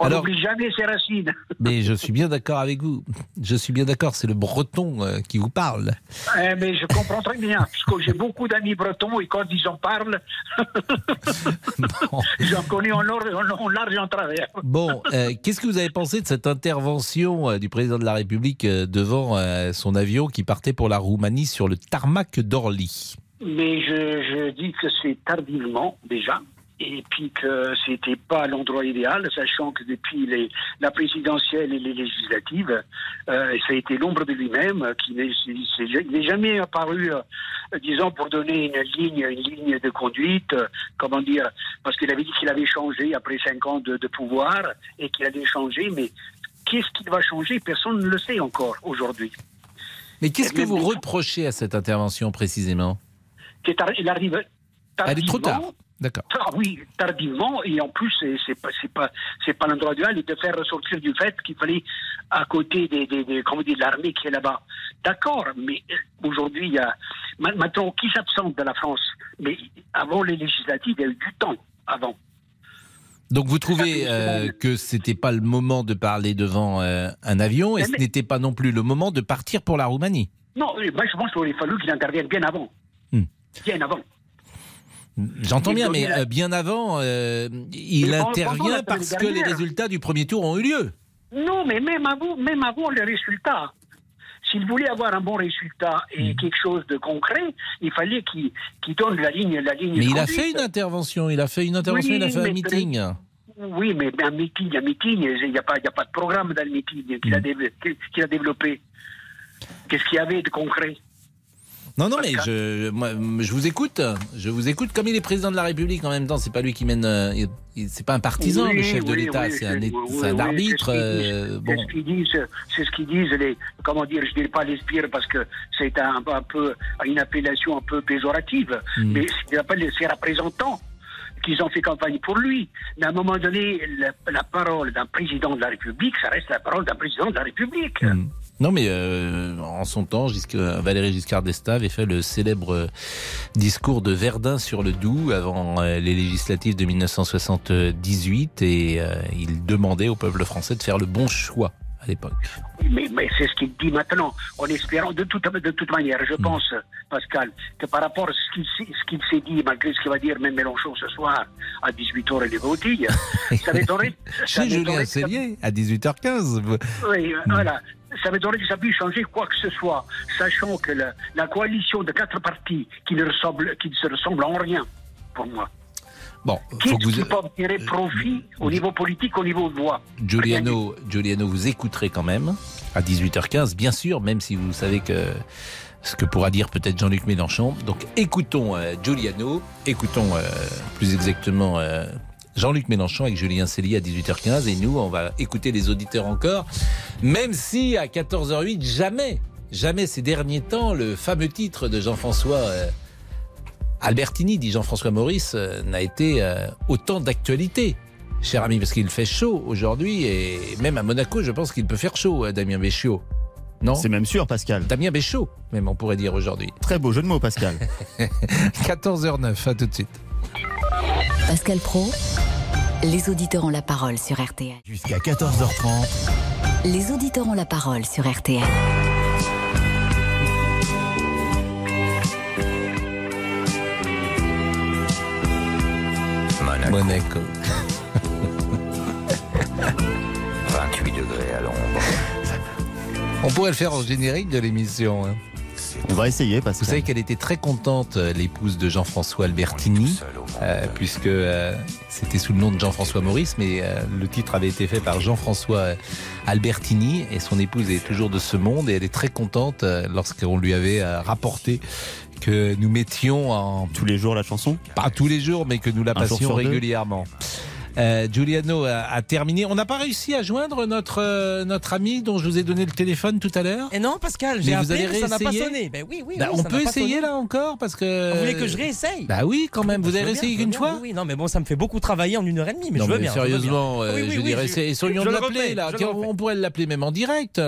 On n'oublie jamais ses racines. mais je suis bien d'accord avec vous. Je suis bien d'accord, c'est le breton euh, qui vous parle. Eh, mais je comprends très bien, puisque j'ai beaucoup d'amis bretons et quand ils en parlent, j'en connais en, large et en travers. Bon, euh, qu'est-ce que vous avez pensé de cette intervention euh, du président de la République euh, devant euh, son avion qui partait pour la Roumanie sur le tarmac d'Orly Mais je, dis que c'est tardivement déjà. Et puis que c'était pas l'endroit idéal, sachant que depuis les, la présidentielle et les législatives, euh, ça a été l'ombre de lui-même, qui n'est jamais apparu, euh, disons, pour donner une ligne, une ligne de conduite, comment dire, parce qu'il avait dit qu'il avait changé après cinq ans de, de pouvoir et qu'il allait changer, mais qu'est-ce qu'il va changer? Personne ne le sait encore aujourd'hui. Mais qu'est-ce que Même vous reprochez à cette intervention précisément? Il arrive Elle est trop tard. tardivement. D'accord. Ah oui, tardivement, et en plus, c'est pas, pas, c'est pas l'endroit idéal, et de faire ressortir du fait qu'il fallait, à côté des, des, des- comment dire, de l'armée qui est là-bas. D'accord, mais euh, aujourd'hui, il y a, ma- maintenant, qui s'absente de la France? Mais avant les législatives, il y a eu du temps, avant. Donc vous trouvez euh, que c'était pas le moment de parler devant euh, un avion et ce n'était pas non plus le moment de partir pour la Roumanie? Non, moi, je pense qu'il aurait fallu qu'il intervienne bien avant. Hmm. Bien avant. J'entends bien, mais euh, bien avant, euh, il intervient parce que les résultats du premier tour ont eu lieu. Non, mais même avant, même avant les résultats. S'il voulait avoir un bon résultat Hmm. et quelque chose de concret, il fallait qu'il qu'il donne la ligne, la ligne. Mais il a fait une intervention, il a fait une intervention, Oui, il a fait un meeting. Oui, mais un meeting, un meeting, il n'y a, a pas de programme dans le meeting qu'il Hmm. a, qu'il a développé. Qu'est-ce qu'il y avait de concret? Non, non, mais je, moi, je vous écoute. Je vous écoute. Comme il est président de la République en même temps, c'est pas lui qui mène. euh, c'est pas un partisan, Oui, le chef de l'État. oui, c'est un, un arbitre. c'est ce qu'ils disent. euh, C'est bon. ce qu'ils disent, c'est ce qu'ils disent les, comment dire, je dirais pas les spires parce que c'est un, un peu une appellation un peu péjorative, Hmm. mais ce qu'ils appellent ses représentants qu'ils ont fait campagne pour lui. Mais à un moment donné, la, la parole d'un président de la République, ça reste la parole d'un président de la République. Hmm. Non, mais euh, en son temps, Gisc- Valéry Giscard d'Estaing avait fait le célèbre euh, discours de Verdun sur le Doubs avant euh, les législatives de 1978 et euh, il demandait au peuple français de faire le bon choix à l'époque. Mais, mais c'est ce qu'il dit maintenant, en espérant de toute, de toute manière. Je pense, Pascal, que par rapport à ce qu'il s'est- ce qu'il s'est dit, malgré ce qu'il va dire même Mélenchon ce soir à 18h et les broutilles, ça m'étonnerait. Chez Julien Cellier, à 18h15. vous- Oui, euh, voilà. Ça m'étonnerait que ça puisse changer quoi que ce soit, sachant que la, la coalition de quatre partis qui ne, ressemble, qui ne se ressemblent en rien, pour moi. Bon, faut que vous... qui peuvent tirer profit au niveau politique, au niveau de voix? Giuliano, Giuliano, vous écouterez quand même à 18h15, bien sûr, même si vous savez que ce que pourra dire peut-être Jean-Luc Mélenchon. Donc écoutons euh, Giuliano, écoutons euh, plus exactement euh, Jean-Luc Mélenchon avec Julien Cellier à 18h15 et nous, on va écouter les auditeurs encore, même si à 14h08, jamais, jamais ces derniers temps, le fameux titre de Jean-François euh, Albertini, dit Jean-François Maurice, euh, n'a été euh, autant d'actualité. Cher ami, parce qu'il fait chaud aujourd'hui et même à Monaco, je pense qu'il peut faire chaud, euh, Damien Béchiot. Non? C'est même sûr, Pascal. Damien Béchiot, même on pourrait dire aujourd'hui. Très beau jeu de mots, Pascal. 14h09, à tout de suite. Pascal Pro, les auditeurs ont la parole sur RTL. Jusqu'à 14h30. Les auditeurs ont la parole sur RTL. Monaco. 28 degrés à l'ombre. On pourrait le faire en générique de l'émission. hein. On va essayer, Vous Pascal. savez qu'elle était très contente, euh, l'épouse de Jean-François Albertini, euh, puisque euh, c'était sous le nom de Jean-François Maurice, mais euh, le titre avait été fait par Jean-François Albertini, et son épouse est toujours de ce monde, et elle est très contente euh, lorsqu'on lui avait euh, rapporté que nous mettions en... Tous les jours la chanson? Pas tous les jours, mais que nous la passions deux? régulièrement. Euh, Giuliano a, a terminé. On n'a pas réussi à joindre notre, euh, notre ami dont je vous ai donné le téléphone tout à l'heure. Et non, Pascal, j'ai vous appelé, allez mais ça n'a pas sonné. Ben oui, oui, Bah, oui, on peut essayer sonné. là encore parce que. Vous voulez que je réessaye Bah oui, quand même. Vous avez réessayé qu'une fois oui, oui, non, mais bon, ça me fait beaucoup travailler en une heure et demie, mais non, je veux mais bien. je veux bien. sérieusement, euh, Oui, oui, je dirais, essayons de le l'appeler là. on pourrait l'appeler même en direct.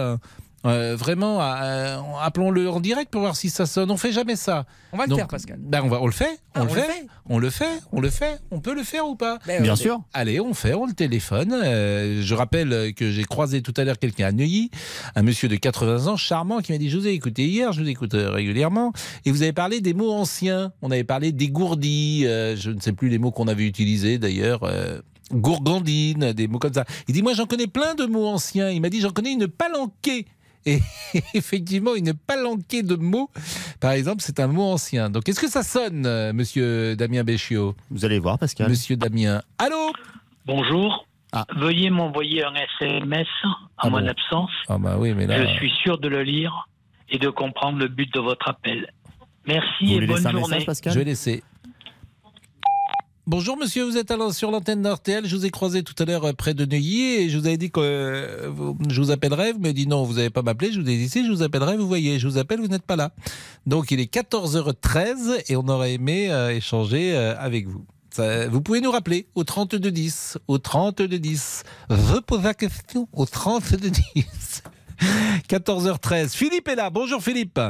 Euh, vraiment, euh, appelons-le en direct pour voir si ça sonne. On fait jamais ça. On va le Donc, faire, Pascal. ben, on, va, on le fait. Ah, on, on le le fait, On le fait. On le fait. On peut le faire ou pas? Ben, Bien sûr. Allez, on fait. On le téléphone. Euh, je rappelle que j'ai croisé tout à l'heure quelqu'un à Neuilly, un monsieur de 80 ans, charmant, qui m'a dit Je vous ai écouté hier, je vous écoute euh, régulièrement. Et vous avez parlé des mots anciens. On avait parlé dégourdi. euh, je ne sais plus les mots qu'on avait utilisés d'ailleurs. euh, gourgandine, des mots comme ça. Il dit Moi, j'en connais plein de mots anciens. Il m'a dit J'en connais une palanquée. Et effectivement, une palanquée de mots, par exemple, c'est un mot ancien. Donc, est-ce que ça sonne, euh, monsieur Damien Béchiot? Vous allez voir, Pascal. Monsieur Damien. Allô? Bonjour. Veuillez m'envoyer un SMS en Ah mon bon? absence. Ah, bah oui, mais là. Je suis sûr de le lire et de comprendre le but de votre appel. Merci Vous et bonne journée. message, Pascal? Je vais laisser. Bonjour monsieur, vous êtes alors sur l'antenne d'RTL. Je vous ai croisé tout à l'heure euh, près de Neuilly et je vous avais dit que euh, je vous appellerai. Vous m'avez dit non, vous n'avez pas m'appeler. Je vous ai dit si, je vous appellerai. Vous voyez, je vous appelle, vous n'êtes pas là. Donc il est 14h13 et on aurait aimé euh, échanger avec vous. Vous pouvez nous rappeler au 3210, au 3210. Reposez la question au 3210. 14h13. Philippe est là. Bonjour Philippe.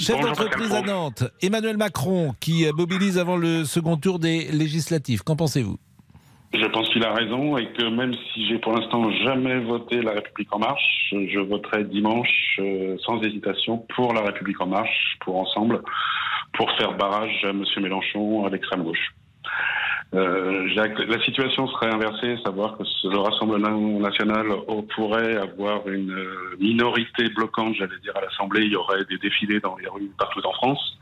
Chef d'entreprise à Nantes, Emmanuel Macron qui euh, mobilise avant le second tour des législatives. Qu'en pensez-vous? Je pense qu'il a raison et que même si j'ai pour l'instant jamais voté La République En Marche, je voterai dimanche euh, sans hésitation pour La République En Marche, pour ensemble, pour faire barrage à M. Mélenchon à l'extrême gauche. Euh, la situation serait inversée, savoir que le Rassemblement national pourrait avoir une euh, minorité bloquante, j'allais dire, à l'Assemblée. Il y aurait des défilés dans les rues partout en France.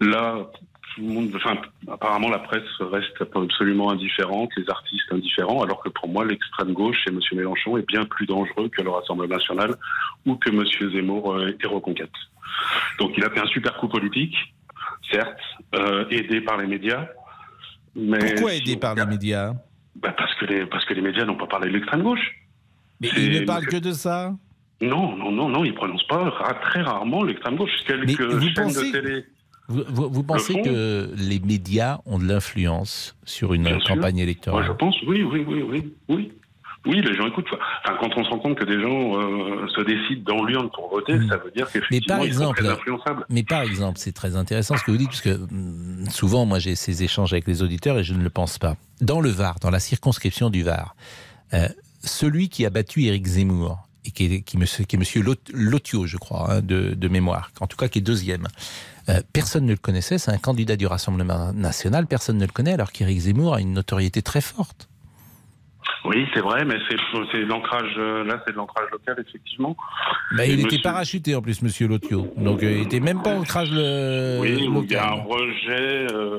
Là, tout le monde, enfin, apparemment, la presse reste absolument indifférente, les artistes indifférents, alors que pour moi, l'extrême gauche et M. Mélenchon est bien plus dangereux que le Rassemblement national ou que M. Zemmour euh, et Reconquête. Donc, il a fait un super coup politique, certes, euh, aidé par les médias. Mais Pourquoi aidé par les médias bah, parce, que les, parce que les médias n'ont pas parlé de l'extrême gauche. Mais C'est- il ne parle que de ça Non, non, non, non, ils ne prononcent pas très rarement l'extrême gauche. Quelques vous chaînes pensez- de télé. Vous, vous- vous pensez que les médias ont de l'influence sur une Bien sûr. campagne Moi, électorale je pense, oui, oui, oui, oui, oui. Oui, les gens écoutent. Enfin, quand on se rend compte que des gens euh, se décident dans l'urne pour voter, ça veut dire qu'effectivement, ils sont très influençables. mais par exemple, c'est très intéressant ce que vous dites, parce que hum, souvent, moi, j'ai ces échanges avec les auditeurs et je ne le pense pas. Dans le Var, dans la circonscription du Var, euh, celui qui a battu Éric Zemmour, et qui est, qui, qui est monsieur Lot- Lotio, je crois, hein, de, de mémoire, en tout cas qui est deuxième, euh, personne ne le connaissait, c'est un candidat du Rassemblement national, personne ne le connaît, alors qu'Éric Zemmour a une notoriété très forte. Oui, c'est vrai, mais c'est l'ancrage. euh, Là, c'est de l'ancrage local, effectivement. Et il était parachuté en plus, monsieur Lotio. Donc euh, il était même pas en crash le. Oui, ou il y a un local. rejet euh,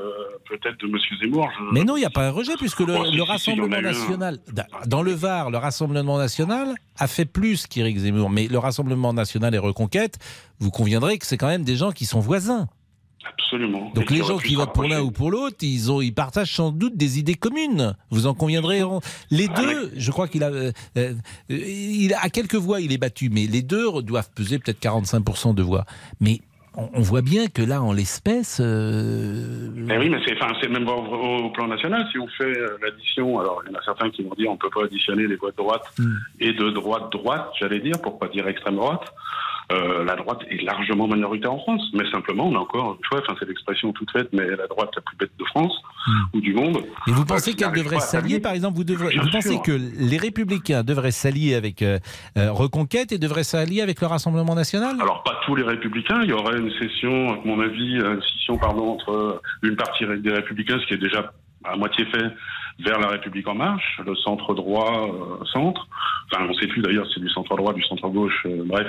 peut-être de Monsieur Zemmour. je- Mais non, il n'y a pas un rejet, puisque le, Oh, si, si, Rassemblement national, dans le Var, le Rassemblement national a fait plus qu'Éric Zemmour. Mais le Rassemblement national et Reconquête, vous conviendrez que c'est quand même des gens qui sont voisins. Absolument. Donc les gens qui votent pour l'un ou pour l'autre, ils, ont, ils partagent sans doute des idées communes. Vous en conviendrez. en- Les Ah, deux, je crois qu'il a, euh, euh, il a à quelques voix, il est battu, mais les deux doivent peser peut-être 45% de voix. Mais on, on voit bien que là, en l'espèce, euh, Mais oui, mais c'est enfin, c'est même au, au plan national, si on fait euh, l'addition, alors il y en a certains qui vont dire on ne peut pas additionner les voix de droite Hmm. et de droite-droite, j'allais dire, pour pas dire extrême droite. Euh, la droite est largement minoritaire en France, mais simplement, on a encore fois, enfin, c'est l'expression toute faite, mais la droite la plus bête de France ou du monde. Et vous euh, pensez qui qu'elle devrait s'allier, par exemple, vous, devrez, Bien vous pensez sûr. que les Républicains devraient s'allier avec euh, euh, Reconquête et devraient s'allier avec le Rassemblement national? Alors pas tous les républicains, il y aurait une session, à mon avis, une scission pardon entre une partie des républicains, ce qui est déjà à moitié fait, vers la République en marche, le centre droit, euh, centre. Enfin, on ne sait plus d'ailleurs si c'est du centre droit, du centre gauche, euh, bref.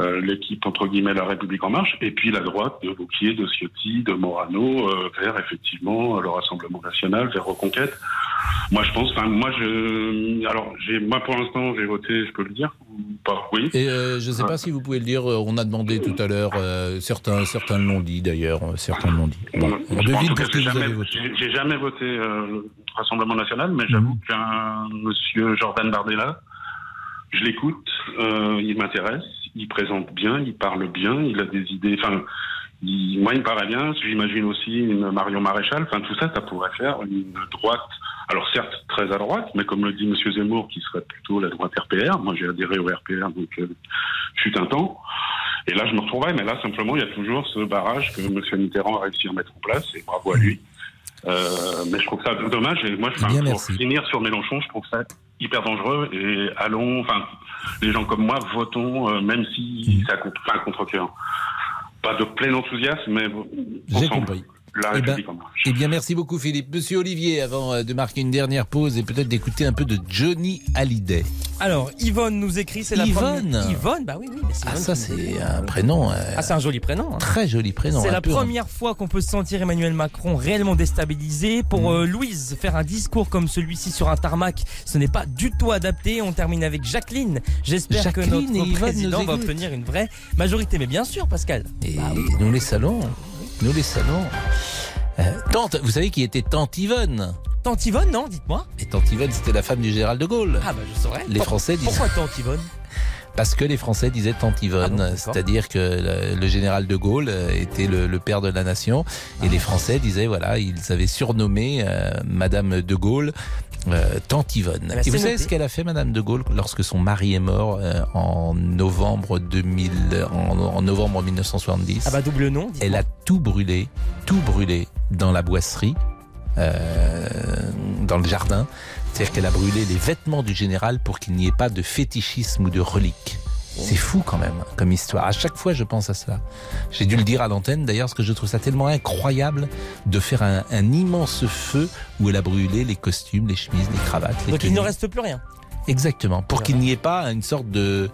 Euh, l'équipe entre guillemets La République en marche, et puis la droite de Vauquier, de Ciotti, de Morano, euh, vers effectivement le Rassemblement national, vers Reconquête. Moi, je pense, enfin, moi, je, alors, j'ai, moi, pour l'instant, j'ai voté, je peux le dire, ou pas, oui. Et euh, je ne sais pas si vous pouvez le dire, on a demandé tout à l'heure, euh, certains, certains l'ont dit d'ailleurs, certains l'ont dit. Bon, on devine pour qui vous jamais- avez voté. j'ai- jamais voté euh, le Rassemblement national, mais j'avoue Mhm. qu'un monsieur Jordan Bardella, je l'écoute, il m'intéresse, il présente bien, il parle bien, il a des idées. Enfin, il- moi, il me paraît bien. J'imagine aussi une Marion Maréchal. Enfin, tout ça, ça pourrait faire une droite. Alors certes très à droite, mais comme le dit Monsieur Zemmour, qui serait plutôt la droite RPR. Moi, j'ai adhéré au RPR, donc euh, fut un temps. Et là, je me retrouvais, mais là, simplement, il y a toujours ce barrage que M. Mitterrand a réussi à mettre en place, et bravo à lui. Euh, mais je trouve ça dommage, et moi, je, enfin, pour finir sur Mélenchon, je trouve ça hyper dangereux, et allons, enfin, les gens comme moi, votons, euh, même si c'est à contre, enfin, contre-cœur. Pas de plein enthousiasme, mais J'ai compris. La Eh ben, République en marche. eh bien, merci beaucoup, Philippe. Monsieur Olivier, avant euh, de marquer une dernière pause et peut-être d'écouter un peu de Johnny Hallyday. Alors, Yvonne nous écrit, c'est la Yvonne première. Yvonne, bah oui, oui. mais c'est Ah, Yvonne ça, c'est un prénom. euh, Ah, c'est un joli prénom. hein. Très joli prénom. C'est la hein. première fois qu'on peut sentir Emmanuel Macron réellement déstabilisé. Pour Mm. euh, Louise, faire un discours comme celui-ci sur un tarmac, ce n'est pas du tout adapté. On termine avec Jacqueline. J'espère que Jacqueline et notre président va obtenir une vraie majorité. Mais bien sûr, Pascal. Et nous les salons, nous les salons. Euh, tante, vous savez qui était Tante Yvonne Tante Yvonne, non, dites-moi. Et Tante Yvonne, c'était la femme du général de Gaulle. Ah bah je saurais. Les Français disent. Pourquoi Tante Yvonne Parce que les Français disaient Tante Yvonne, Ah c'est-à-dire que le, le général de Gaulle euh, était le, le père de la nation, et les Français disaient voilà, ils avaient surnommé euh, Madame de Gaulle euh, Tante Yvonne. bah, et vous savez ce qu'elle a fait, Madame de Gaulle, lorsque son mari est mort euh, en novembre 2000, en, en novembre 1970 Ah bah double nom. Elle a tout brûlé, tout brûlé dans la boisserie, euh, dans le jardin. C'est-à-dire qu'elle a brûlé les vêtements du général pour qu'il n'y ait pas de fétichisme ou de reliques. C'est fou quand même comme histoire. À chaque fois, je pense à cela. J'ai dû le dire à l'antenne d'ailleurs, parce que je trouve ça tellement incroyable de faire un, un immense feu où elle a brûlé les costumes, les chemises, les cravates, les Donc il ne reste plus rien. Exactement. Pour qu'il n'y ait pas une sorte de.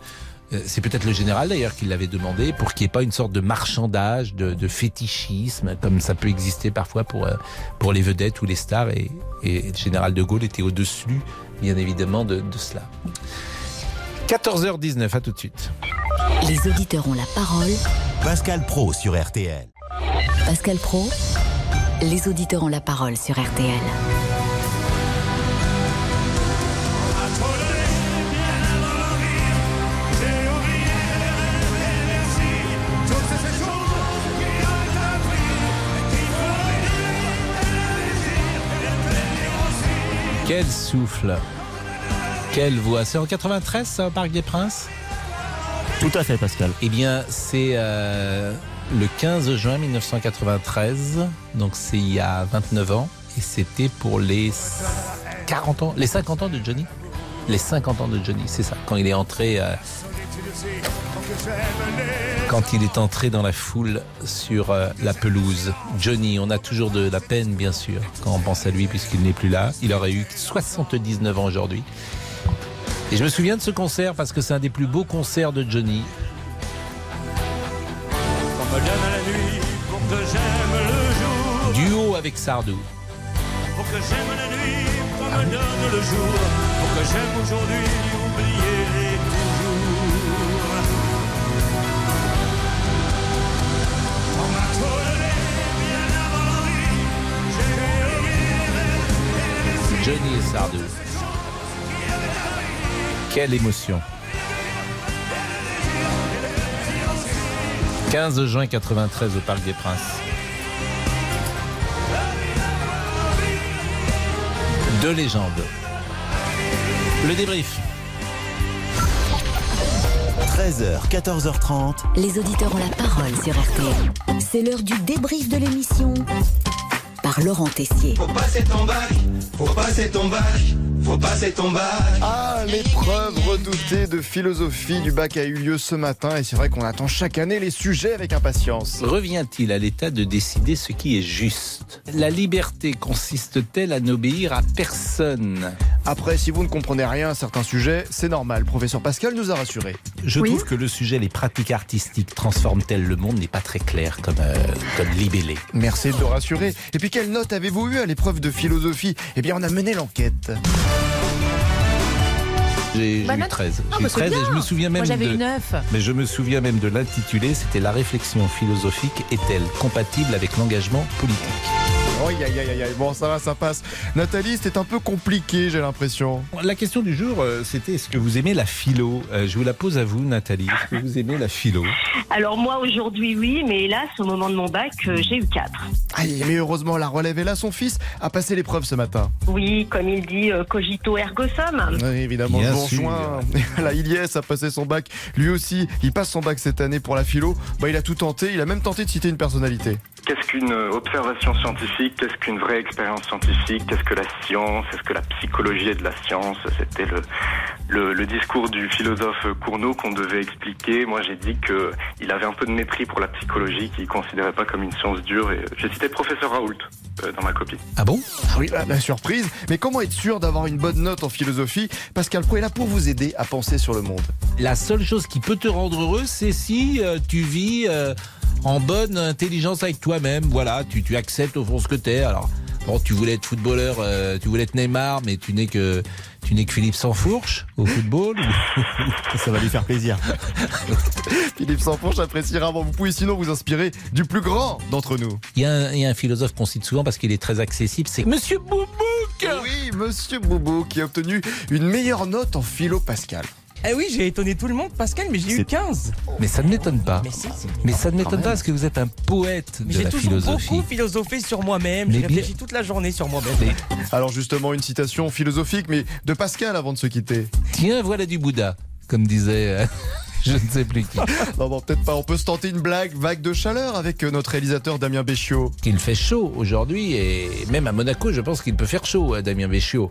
Euh, C'est peut-être le général d'ailleurs qui l'avait demandé pour qu'il n'y ait pas une sorte de marchandage, de, de fétichisme, comme ça peut exister parfois pour, euh, pour les vedettes ou les stars. Et, et le général de Gaulle était au-dessus, bien évidemment, de, de cela. 14h19, à tout de suite. Les auditeurs ont la parole. Pascal Pro sur RTL. Pascal Pro, les auditeurs ont la parole sur RTL. Quel souffle Quelle voix C'est en 93, ça, au Parc des Princes? Tout à fait, Pascal. Eh bien, c'est euh, le 15 juin 1993, donc c'est il y a 29 ans, et c'était pour les 40 ans, les 50 ans de Johnny. Les 50 ans de Johnny, c'est ça. Quand il est entré, euh, quand il est entré dans la foule sur euh, la pelouse. Johnny, on a toujours de la peine, bien sûr, quand on pense à lui, puisqu'il n'est plus là. Il aurait eu 79 ans aujourd'hui. Et je me souviens de ce concert parce que c'est un des plus beaux concerts de Johnny. Qu'on me donne la nuit pour que j'aime le jour. Duo avec Sardou. Pour que j'aime la nuit, qu'on me donne le jour. Pour que j'aime aujourd'hui, oublier Johnny et Sardou. Quelle émotion. 15 juin 93 au Parc des Princes. Deux légendes. Le débrief. 13h, 14h30. Les auditeurs ont la parole sur RTL. C'est l'heure du débrief de l'émission par Laurent Tessier. Faut passer ton bac, faut passer ton bac, faut passer ton bac. Ah, l'épreuve redoutée de philosophie du bac a eu lieu ce matin et c'est vrai qu'on attend chaque année les sujets avec impatience. Revient-il à l'État de décider ce qui est juste? La liberté consiste-t-elle à n'obéir à personne? Après, si vous ne comprenez rien à certains sujets, c'est normal. Professeur Pascal nous a rassurés. Je trouve que le sujet les pratiques artistiques transforment-elles le monde n'est pas très clair comme, euh, comme libellé. Merci de le rassurer. Et puis, quelle note avez-vous eu à l'épreuve de philosophie? Eh bien, on a mené l'enquête. J'ai Bah, eu note- 13. Ah, J'ai eu bah, c'est 13 et je me souviens même Moi, j'avais de... eu neuf. Mais je me souviens même de l'intitulé, c'était La réflexion philosophique est-elle compatible avec l'engagement politique? Aïe, aïe, aïe, aïe. Bon, ça va, ça passe. Nathalie, c'était un peu compliqué, j'ai l'impression. La question du jour, euh, c'était est-ce que vous aimez la philo Euh, Je vous la pose à vous, Nathalie. Est-ce que vous aimez la philo Alors moi aujourd'hui oui, mais hélas au moment de mon bac euh, j'ai eu 4. Aïe, mais heureusement, la relève est là. Son fils a passé l'épreuve ce matin. Oui, comme il dit, cogito ergo sum. Oui, évidemment, Bien vous sûr. rejoins. Là, Ilyes a passé son bac. Lui aussi, il passe son bac cette année pour la philo. Bah, il a tout tenté. Il a même tenté de citer une personnalité. Qu'est-ce qu'une observation scientifique Qu'est-ce qu'une vraie expérience scientifique Qu'est-ce que la science Est-ce que la psychologie est de la science? C'était le, le, le discours du philosophe Cournot qu'on devait expliquer. Moi, j'ai dit que il avait un peu de mépris pour la psychologie, qu'il considérait pas comme une science dure. Et j'ai cité le professeur Raoult euh, dans ma copie. Ah bon? Ah oui, la, la surprise. Mais comment être sûr d'avoir une bonne note en philosophie? Pascal Pro est là pour vous aider à penser sur le monde. La seule chose qui peut te rendre heureux, c'est si euh, tu vis euh, en bonne intelligence avec toi-même. Voilà, tu, tu acceptes au fond ce que t'es. Alors, bon, tu voulais être footballeur, euh, tu voulais être Neymar, mais tu n'es que tu n'es que Philippe Sansfourche au football. Ça va lui faire plaisir. Philippe Sanfonche appréciera. Bon, vous pouvez sinon vous inspirer du plus grand d'entre nous. Il y, a un, il y a un philosophe qu'on cite souvent parce qu'il est très accessible, c'est Monsieur Boubouk. Oui, monsieur Boubou qui a obtenu une meilleure note en philo Pascal. Eh oui, j'ai étonné tout le monde, Pascal, mais j'ai eu 15. Mais ça ne m'étonne pas. Mais si, si. Mais ça ne m'étonne pas parce que vous êtes un poète Mais de j'ai la toujours philosophie. beaucoup philosophé sur moi-même. J'ai bien- réfléchi toute la journée sur moi-même. Alors justement, une citation philosophique, mais de Pascal avant de se quitter. Tiens, voilà du Bouddha, comme disait euh, je ne sais plus qui. Non, bon, peut-être pas. On peut se tenter une blague, vague de chaleur avec euh, notre réalisateur Damien Béchiot. Il fait chaud aujourd'hui et même à Monaco, je pense qu'il peut faire chaud, à Damien Béchiot.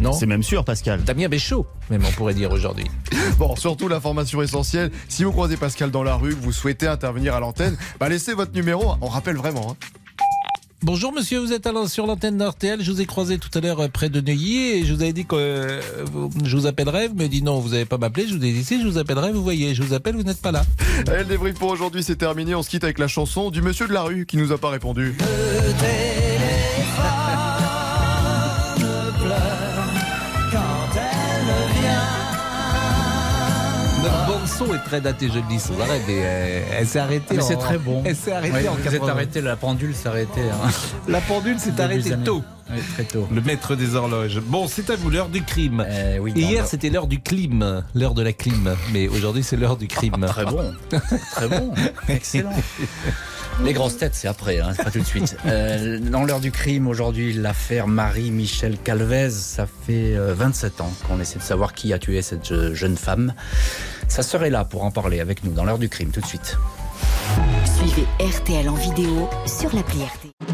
Non? C'est même sûr, Pascal. Damien Béchaud, même on pourrait dire aujourd'hui. Bon, surtout l'information essentielle. Si vous croisez Pascal dans la rue, que vous souhaitez intervenir à l'antenne, bah laissez votre numéro. On rappelle vraiment. hein. Bonjour monsieur, vous êtes sur l'antenne d'RTL. Je vous ai croisé tout à l'heure euh, près de Neuilly et je vous avais dit que euh, vous- je vous appellerai. Vous me dit non, vous n'avez pas m'appeler. Je vous ai dit si, je vous appellerai. Vous voyez, je vous appelle, vous n'êtes pas là. Allez, le débrief pour aujourd'hui, c'est terminé. On se quitte avec la chanson du monsieur de la rue qui nous a pas répondu. Notre son est très datée, je le dis sans arrêt, mais euh, elle s'est arrêtée. Ah, Mais c'est en- très bon. Elle s'est arrêtée Ouais, en vous êtes 80. arrêté, la pendule s'est arrêtée. hein. La pendule s'est arrêtée tôt. Très tôt. Le maître des horloges. Bon, c'est à vous, l'heure du crime. Eh oui, hier, le- c'était l'heure du clim, l'heure de la clim. Mais aujourd'hui, c'est l'heure du crime. Très bon, très bon, excellent. Les grosses têtes, c'est après, hein, c'est pas tout de suite. Euh, dans l'heure du crime, aujourd'hui, l'affaire Marie-Michel Calvez, ça fait euh, 27 ans qu'on essaie de savoir qui a tué cette je- jeune femme. Sa sœur est là pour en parler avec nous dans l'heure du crime, tout de suite. Suivez RTL en vidéo sur l'appli RTL.